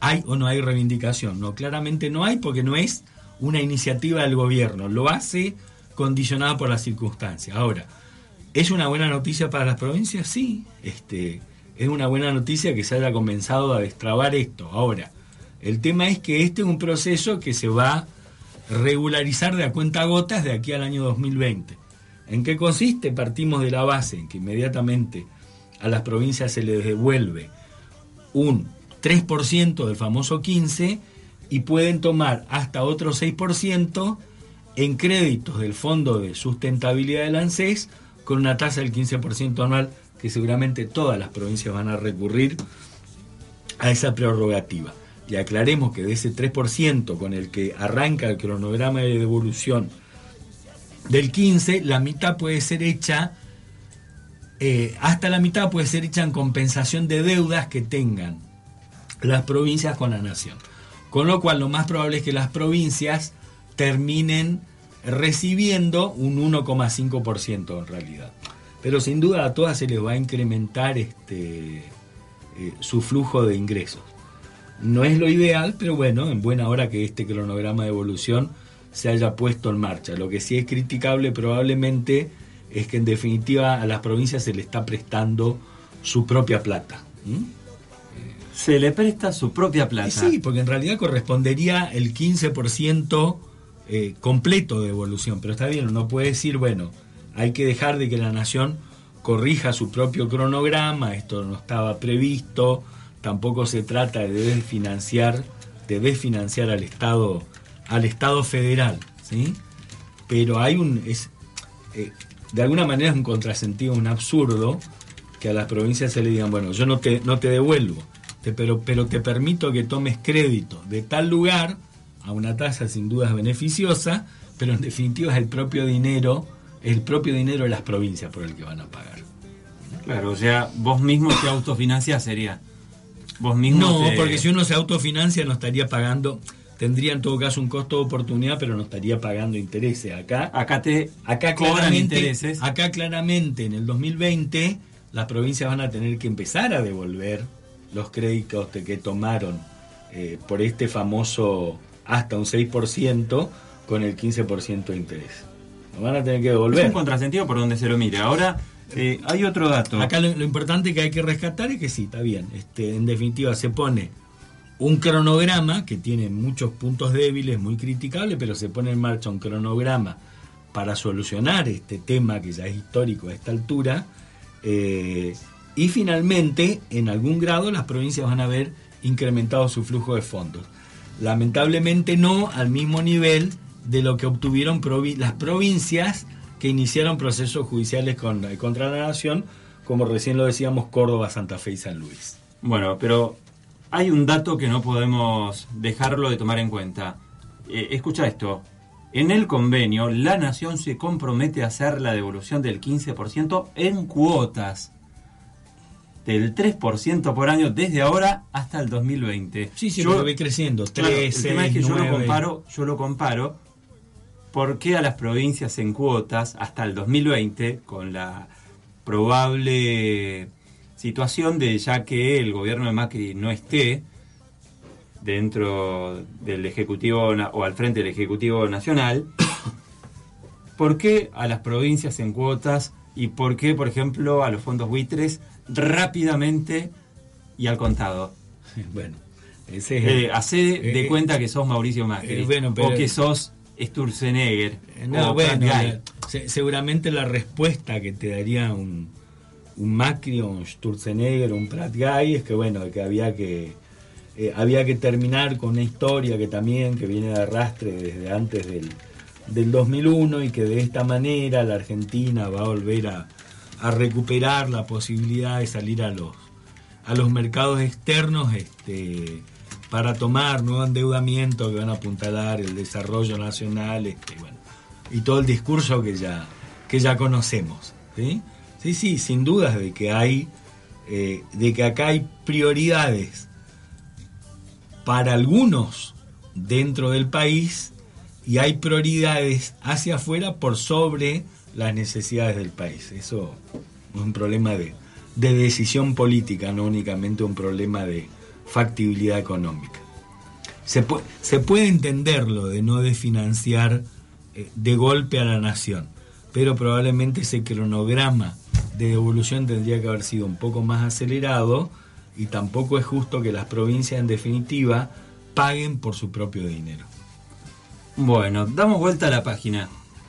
hay o no hay reivindicación. No, claramente no hay porque no es una iniciativa del gobierno, lo hace condicionado por las circunstancias. Ahora, ¿es una buena noticia para las provincias? Sí, este, es una buena noticia que se haya comenzado a destrabar esto. Ahora, el tema es que este es un proceso que se va a regularizar de a cuenta gotas de aquí al año 2020. ¿En qué consiste? Partimos de la base en que inmediatamente a las provincias se les devuelve un 3% del famoso 15 y pueden tomar hasta otro 6% en créditos del Fondo de Sustentabilidad del ANSES con una tasa del 15% anual que seguramente todas las provincias van a recurrir a esa prerrogativa. Y aclaremos que de ese 3% con el que arranca el cronograma de devolución del 15, la mitad puede ser hecha, eh, hasta la mitad puede ser hecha en compensación de deudas que tengan las provincias con la nación. Con lo cual lo más probable es que las provincias terminen recibiendo un 1,5% en realidad. Pero sin duda a todas se les va a incrementar este, eh, su flujo de ingresos. No es lo ideal, pero bueno, en buena hora que este cronograma de evolución se haya puesto en marcha. Lo que sí es criticable probablemente es que en definitiva a las provincias se le está prestando su propia plata. Se le presta su propia plata. Sí, porque en realidad correspondería el 15% eh, completo de evolución, pero está bien, uno puede decir, bueno, hay que dejar de que la nación corrija su propio cronograma, esto no estaba previsto, tampoco se trata de desfinanciar, de desfinanciar al Estado, al Estado federal, ¿sí? Pero hay un, es, eh, de alguna manera es un contrasentido, un absurdo, que a las provincias se le digan, bueno, yo no te, no te devuelvo, te- pero, pero te permito que tomes crédito de tal lugar, a una tasa sin duda beneficiosa, pero en definitiva es el propio dinero, el propio dinero de las provincias por el que van a pagar. Claro, o sea, vos mismo te autofinanciás sería. Vos mismo No, te- porque si uno se autofinancia no estaría pagando, tendría en todo caso un costo de oportunidad, pero no estaría pagando intereses. Acá, acá te acá cobran claramente, intereses. acá claramente en el 2020 las provincias van a tener que empezar a devolver los créditos que tomaron eh, por este famoso hasta un 6% con el 15% de interés. Lo van a tener que devolver. Es un contrasentido por donde se lo mire. Ahora, eh, hay otro dato. Acá lo, importante que hay que rescatar es que sí, está bien. Este, en definitiva, se pone un cronograma que tiene muchos puntos débiles, muy criticables, pero se pone en marcha un cronograma para solucionar este tema que ya es histórico a esta altura. eh, y finalmente, en algún grado, las provincias van a haber incrementado su flujo de fondos. Lamentablemente no al mismo nivel de lo que obtuvieron las provincias que iniciaron procesos judiciales con- contra la nación, como recién lo decíamos, Córdoba, Santa Fe y San Luis. Bueno, pero hay un dato que no podemos dejarlo de tomar en cuenta. Eh, escucha esto. En el convenio, la nación se compromete a hacer la devolución del 15% en cuotas. Del 3% por año desde ahora hasta el 2020. Sí, sí, Yo- porque ve creciendo. Claro, Tres, el tema es que yo lo comparo, yo lo comparo ¿Por qué a las provincias en cuotas hasta el 2020, con la probable situación de ya que el gobierno de Macri no esté dentro del Ejecutivo o al frente del Ejecutivo Nacional, ¿por qué a las provincias en cuotas y por qué, por ejemplo, a los fondos buitres rápidamente y al contado? Bueno, ese es Eh, hacé de eh, cuenta que sos Mauricio Macri eh, bueno, pero- o que sos Sturzenegger No, o bueno, la- se- seguramente la respuesta que te daría un, un Macri o un Sturzenegger o un Prat Guy es que bueno, que había que eh, había que terminar con una historia que también que viene de arrastre desde antes del, del 2001 y que de esta manera la Argentina va a volver a, a recuperar la posibilidad de salir a los a los mercados externos este para tomar nuevo endeudamiento que van a apuntalar el desarrollo nacional este, bueno, y todo el discurso que ya, que ya conocemos. ¿sí? sí, sí, sin dudas de que hay, eh, de que acá hay prioridades para algunos dentro del país y hay prioridades hacia afuera por sobre las necesidades del país. Eso es un problema de, de decisión política, no únicamente un problema de factibilidad económica. Se, pu- se puede entenderlo de no desfinanciar eh, de golpe a la nación, pero probablemente ese cronograma de devolución tendría que haber sido un poco más acelerado y tampoco es justo que las provincias en definitiva paguen por su propio dinero. Bueno, damos vuelta a la página.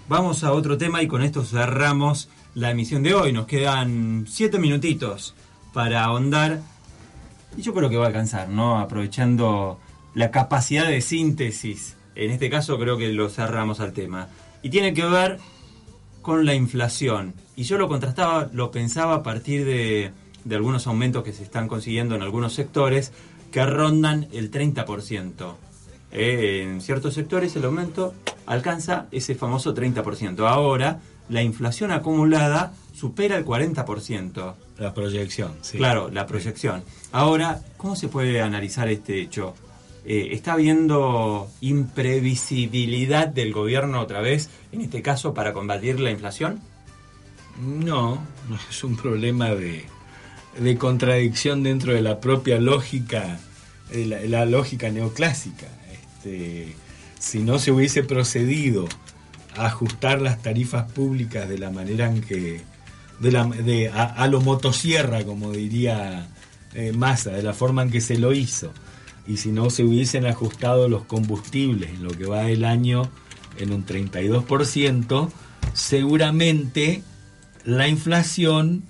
Vamos a otro tema y con esto cerramos la emisión de hoy. Nos quedan siete minutitos para ahondar. Y yo creo que va a alcanzar, ¿no? Aprovechando la capacidad de síntesis. En este caso creo que lo cerramos al tema. Y tiene que ver con la inflación. Y yo lo contrastaba, lo pensaba a partir de, de algunos aumentos que se están consiguiendo en algunos sectores que rondan el 30%. Eh, en ciertos sectores el aumento alcanza ese famoso 30%. Ahora la inflación acumulada supera el 40%. La proyección, sí. Claro, la proyección. Ahora, ¿cómo se puede analizar este hecho? Eh, ¿Está habiendo imprevisibilidad del gobierno otra vez, en este caso, para combatir la inflación? No, no es un problema de, de contradicción dentro de la propia lógica, de la, la lógica neoclásica. Este, si no se hubiese procedido a ajustar las tarifas públicas de la manera en que, de la, a, lo motosierra, como diría eh, Massa, de la forma en que se lo hizo, y si no se hubiesen ajustado los combustibles en lo que va del año en un 32%, seguramente la inflación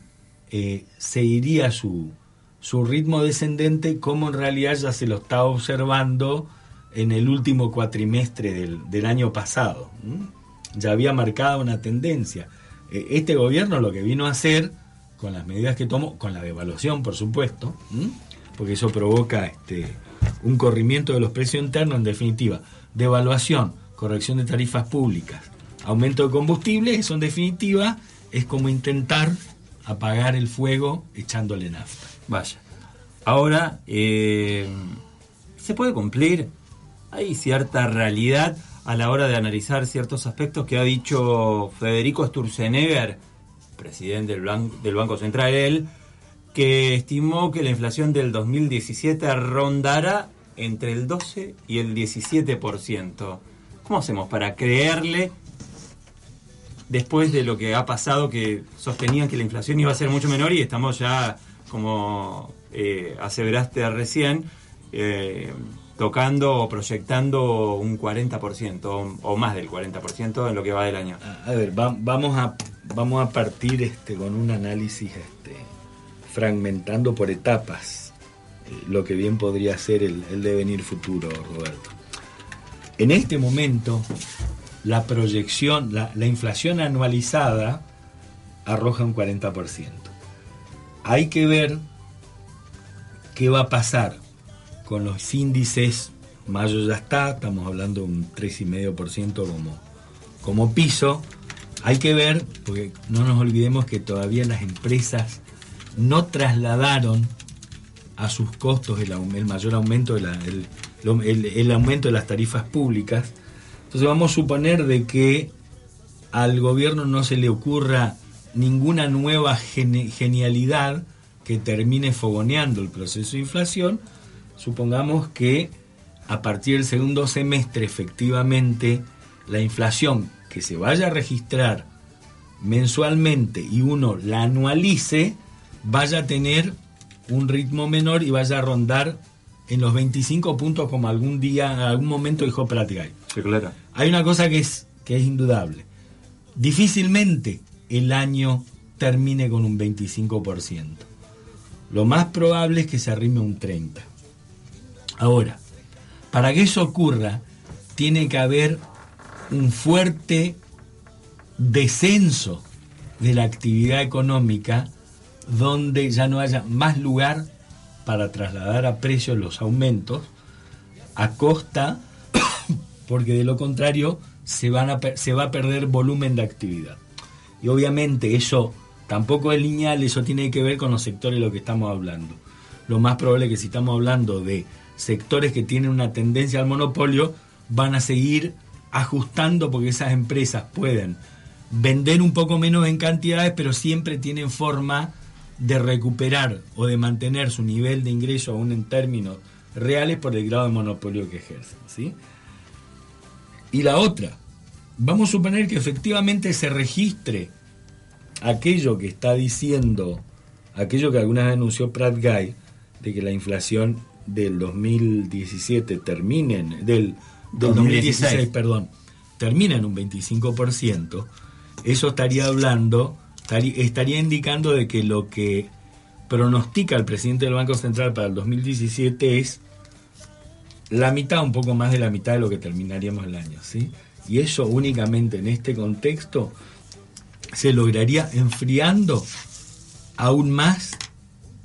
eh, seguiría su, su ritmo descendente como en realidad ya se lo estaba observando en el último cuatrimestre del, del año pasado. Ya había marcado una tendencia. Eh, este gobierno lo que vino a hacer, con las medidas que tomó, con la devaluación por supuesto, porque eso provoca este, un corrimiento de los precios internos, en definitiva, devaluación, corrección de tarifas públicas, aumento de combustible, eso en definitiva es como intentar apagar el fuego echándole nafta. Vaya. Ahora, eh, ¿se puede cumplir? Hay cierta realidad a la hora de analizar ciertos aspectos que ha dicho Federico Sturzenegger, presidente del, del Banco Central, él, que estimó que la inflación del 2017 rondará entre el 12 y el 17%. ¿Cómo hacemos para creerle después de lo que ha pasado que sostenían que la inflación iba a ser mucho menor y estamos ya, como eh, aseveraste recién, eh, tocando o proyectando un 40% o, más del 40% en lo que va del año? A ver, va- vamos, a, vamos a partir este, con un análisis este, fragmentando por etapas eh, lo que bien podría ser el, devenir futuro, Roberto. En este momento, la proyección, la inflación anualizada arroja un 40%. Hay que ver qué va a pasar con los índices. Mayo ya está, estamos hablando de un 3,5% como, como piso. Hay que ver, porque no nos olvidemos que todavía las empresas no trasladaron a sus costos el, mayor aumento de la- el, el- aumento de las tarifas públicas. Entonces vamos a suponer de que al gobierno no se le ocurra ninguna nueva genialidad que termine fogoneando el proceso de inflación. Supongamos que a partir del segundo semestre efectivamente la inflación que se vaya a registrar mensualmente y uno la anualice, vaya a tener un ritmo menor y vaya a rondar en los 25 puntos como algún día, en algún momento dijo Pratigay. Sí, claro. Hay una cosa que es, que es indudable. Difícilmente el año termine con un 25%. Lo más probable es que se arrime un 30%. Ahora, para que eso ocurra, tiene que haber un fuerte descenso de la actividad económica donde ya no haya más lugar para trasladar a precios los aumentos a costa porque de lo contrario se, van a se va a perder volumen de actividad. Y obviamente eso tampoco es lineal, eso tiene que ver con los sectores de lo que estamos hablando. Lo más probable es que si estamos hablando de sectores que tienen una tendencia al monopolio, van a seguir ajustando porque esas empresas pueden vender un poco menos en cantidades, pero siempre tienen forma de recuperar o de mantener su nivel de ingreso aún en términos reales por el grado de monopolio que ejercen. ¿sí? Y la otra, vamos a suponer que efectivamente se registre aquello que está diciendo, aquello que alguna vez anunció Pratt Guy, de que la inflación del 2017 termine, en- del, del 2016, 2016, perdón, termina en un 25%, eso estaría hablando, estaría, estaría indicando de que lo que pronostica el presidente del Banco Central para el 2017 es la mitad, un poco más de la mitad de lo que terminaríamos el año, ¿sí? Y eso únicamente en este contexto se lograría enfriando aún más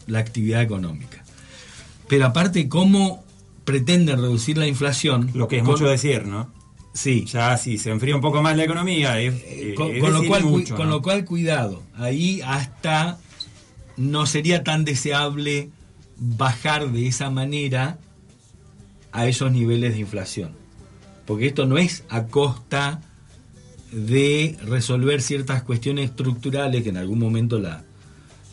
la actividad económica. Pero aparte, ¿cómo pretenden reducir la inflación? Lo que es Con- mucho decir, ¿no? Sí. Ya si se enfría un poco más la economía, es, eh, con, es con lo cual, mucho, con ¿no? lo cual, cuidado. Ahí hasta no sería tan deseable bajar de esa manera a esos niveles de inflación. Porque esto no es a costa de resolver ciertas cuestiones estructurales que en algún momento la-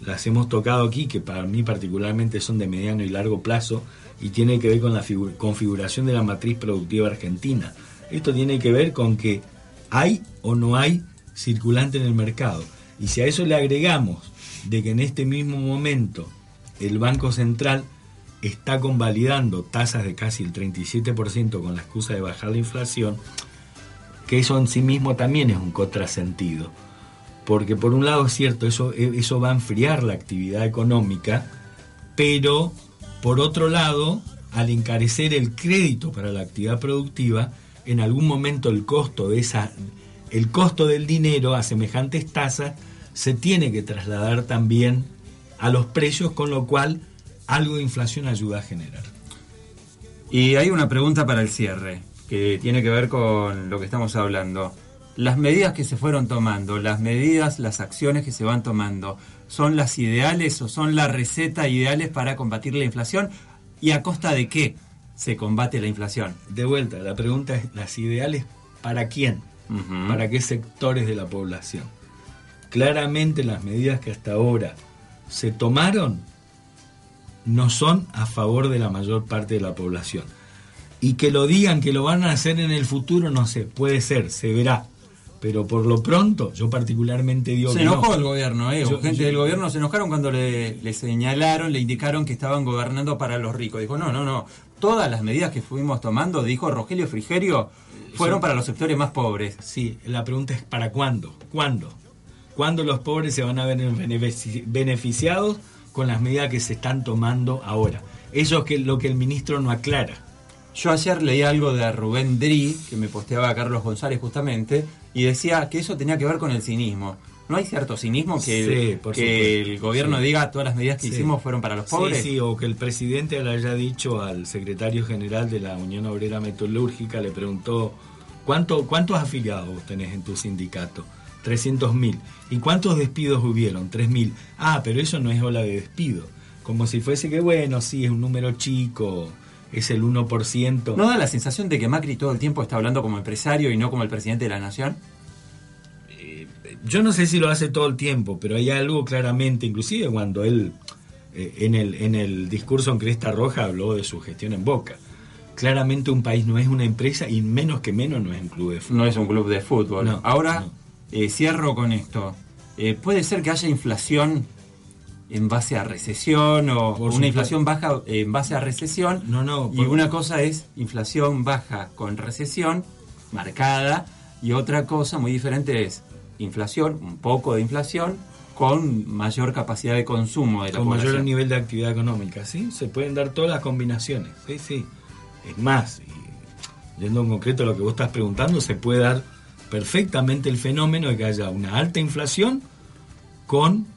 las hemos tocado aquí, que para mí particularmente son de mediano y largo plazo, y tiene que ver con la figu- configuración de la matriz productiva argentina. Esto tiene que ver con que hay o no hay circulante en el mercado. Y si a eso le agregamos de que en este mismo momento el Banco Central está convalidando tasas de casi el 37% con la excusa de bajar la inflación, que eso en sí mismo también es un contrasentido. Porque por un lado es cierto, eso, eso va a enfriar la actividad económica, pero por otro lado, al encarecer el crédito para la actividad productiva, en algún momento el costo de esa, el costo del dinero a semejantes tasas se tiene que trasladar también a los precios, con lo cual algo de inflación ayuda a generar. Y hay una pregunta para el cierre, que tiene que ver con lo que estamos hablando. Las medidas que se fueron tomando, las medidas, las acciones que se van tomando, ¿son las ideales o son la receta ideales para combatir la inflación? ¿Y a costa de qué se combate la inflación? De vuelta, la pregunta es, ¿las ideales para quién? ¿Para qué sectores de la población? Claramente las medidas que hasta ahora se tomaron no son a favor de la mayor parte de la población. Y que lo digan que lo van a hacer en el futuro, no sé, puede ser, se verá. Pero por lo pronto, yo particularmente digo Se que enojó no. el gobierno, ¿eh? Yo- gente yo- del gobierno se enojaron cuando le, le señalaron, le indicaron que estaban gobernando para los ricos. Dijo, no, no, no. Todas las medidas que fuimos tomando, dijo Rogelio Frigerio, fueron para los sectores más pobres. Sí, la pregunta es ¿para cuándo? ¿Cuándo? ¿Cuándo los pobres se van a ver benefici- beneficiados con las medidas que se están tomando ahora? Eso es que, lo que el ministro no aclara. Yo ayer leí algo de Rubén Dri, que me posteaba Carlos González justamente, y decía que eso tenía que ver con el cinismo. ¿No hay cierto cinismo que, el, Sí, que el gobierno Sí. diga todas las medidas que Sí. hicimos fueron para los Sí, pobres? Sí, o que el presidente le haya dicho al secretario general de la Unión Obrera Metalúrgica, le preguntó, ¿cuánto, ¿cuántos afiliados tenés en tu sindicato? 300.000. ¿Y cuántos despidos hubieron? 3.000. Ah, pero eso no es ola de despido. Como si fuese que, bueno, sí, es un número chico, es el 1%. ¿No da la sensación de que Macri todo el tiempo está hablando como empresario y no como el presidente de la nación? yo no sé si lo hace todo el tiempo, pero hay algo claramente, inclusive cuando él eh, en, el, en el discurso en Cresta Roja habló de su gestión en Boca. Claramente un país no es una empresa y menos que menos no es un club de fútbol. No es un club de fútbol. No, Ahora, eh, cierro con esto. Eh, ¿Puede ser que haya inflación en base a recesión o Por una inflación baja eh, en base a recesión? No, no. Y una cosa es inflación baja con recesión marcada y otra cosa muy diferente es inflación, un poco de inflación con mayor capacidad de consumo de la con mayor nivel de actividad económica, ¿sí? Se pueden dar todas las combinaciones, sí, sí. Es más, y yendo en concreto a lo que vos estás preguntando, se puede dar perfectamente el fenómeno de que haya una alta inflación con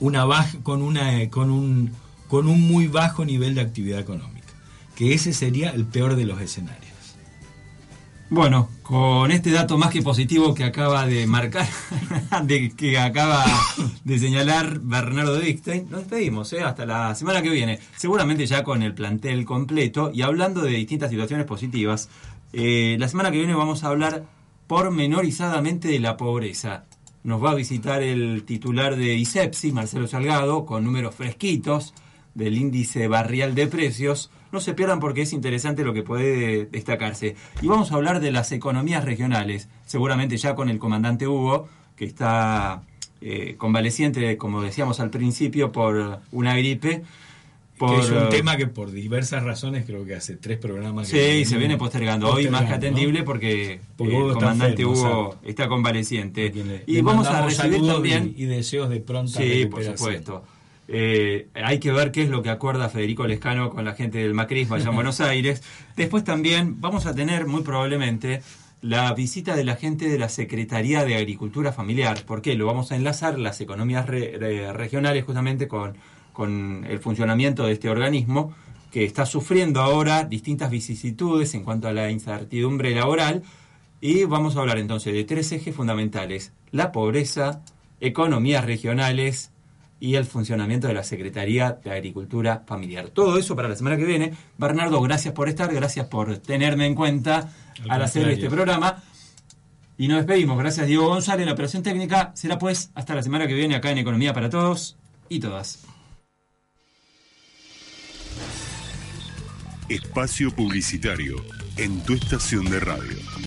una baja, con una eh, con un con un muy bajo nivel de actividad económica, que ese sería el peor de los escenarios. Bueno, con este dato más que positivo que acaba de marcar, de, que acaba de señalar Bernardo Dickstein, nos despedimos, ¿eh? hasta la semana que viene. Seguramente ya con el plantel completo y hablando de distintas situaciones positivas. Eh, la semana que viene vamos a hablar pormenorizadamente de la pobreza. Nos va a visitar el titular de ISEPSI, Marcelo Salgado, con números fresquitos del índice barrial de precios. No se pierdan porque es interesante lo que puede destacarse. Y vamos a hablar de las economías regionales, seguramente ya con el comandante Hugo, que está eh, convaleciente, como decíamos al principio, por una gripe. Por, que es un eh, tema que por diversas razones creo que hace tres programas que Sí, venimos se viene postergando. Hoy más que atendible porque, eh, el está comandante enfermo, Hugo está convaleciente. Le- Y le vamos a recibir también... y, y deseos de pronta Sí, por supuesto. Eh, hay que ver qué es lo que acuerda Federico Lescano con la gente del macrismo allá en Buenos Aires. Después también vamos a tener muy probablemente la visita de la gente de la Secretaría de Agricultura Familiar. ¿Por qué? Lo vamos a enlazar las economías re- re- regionales justamente con, con el funcionamiento de este organismo que está sufriendo ahora distintas vicisitudes en cuanto a la incertidumbre laboral. Y vamos a hablar entonces de tres ejes fundamentales. La pobreza, economías regionales y el funcionamiento de la Secretaría de Agricultura Familiar. Todo eso para la semana que viene. Bernardo, gracias por estar, gracias por tenerme en cuenta al, Al hacer este programa. Y nos despedimos. Gracias Diego González, la operación técnica. Será pues hasta la semana que viene acá en Economía para Todos y Todas. Espacio publicitario en tu estación de radio.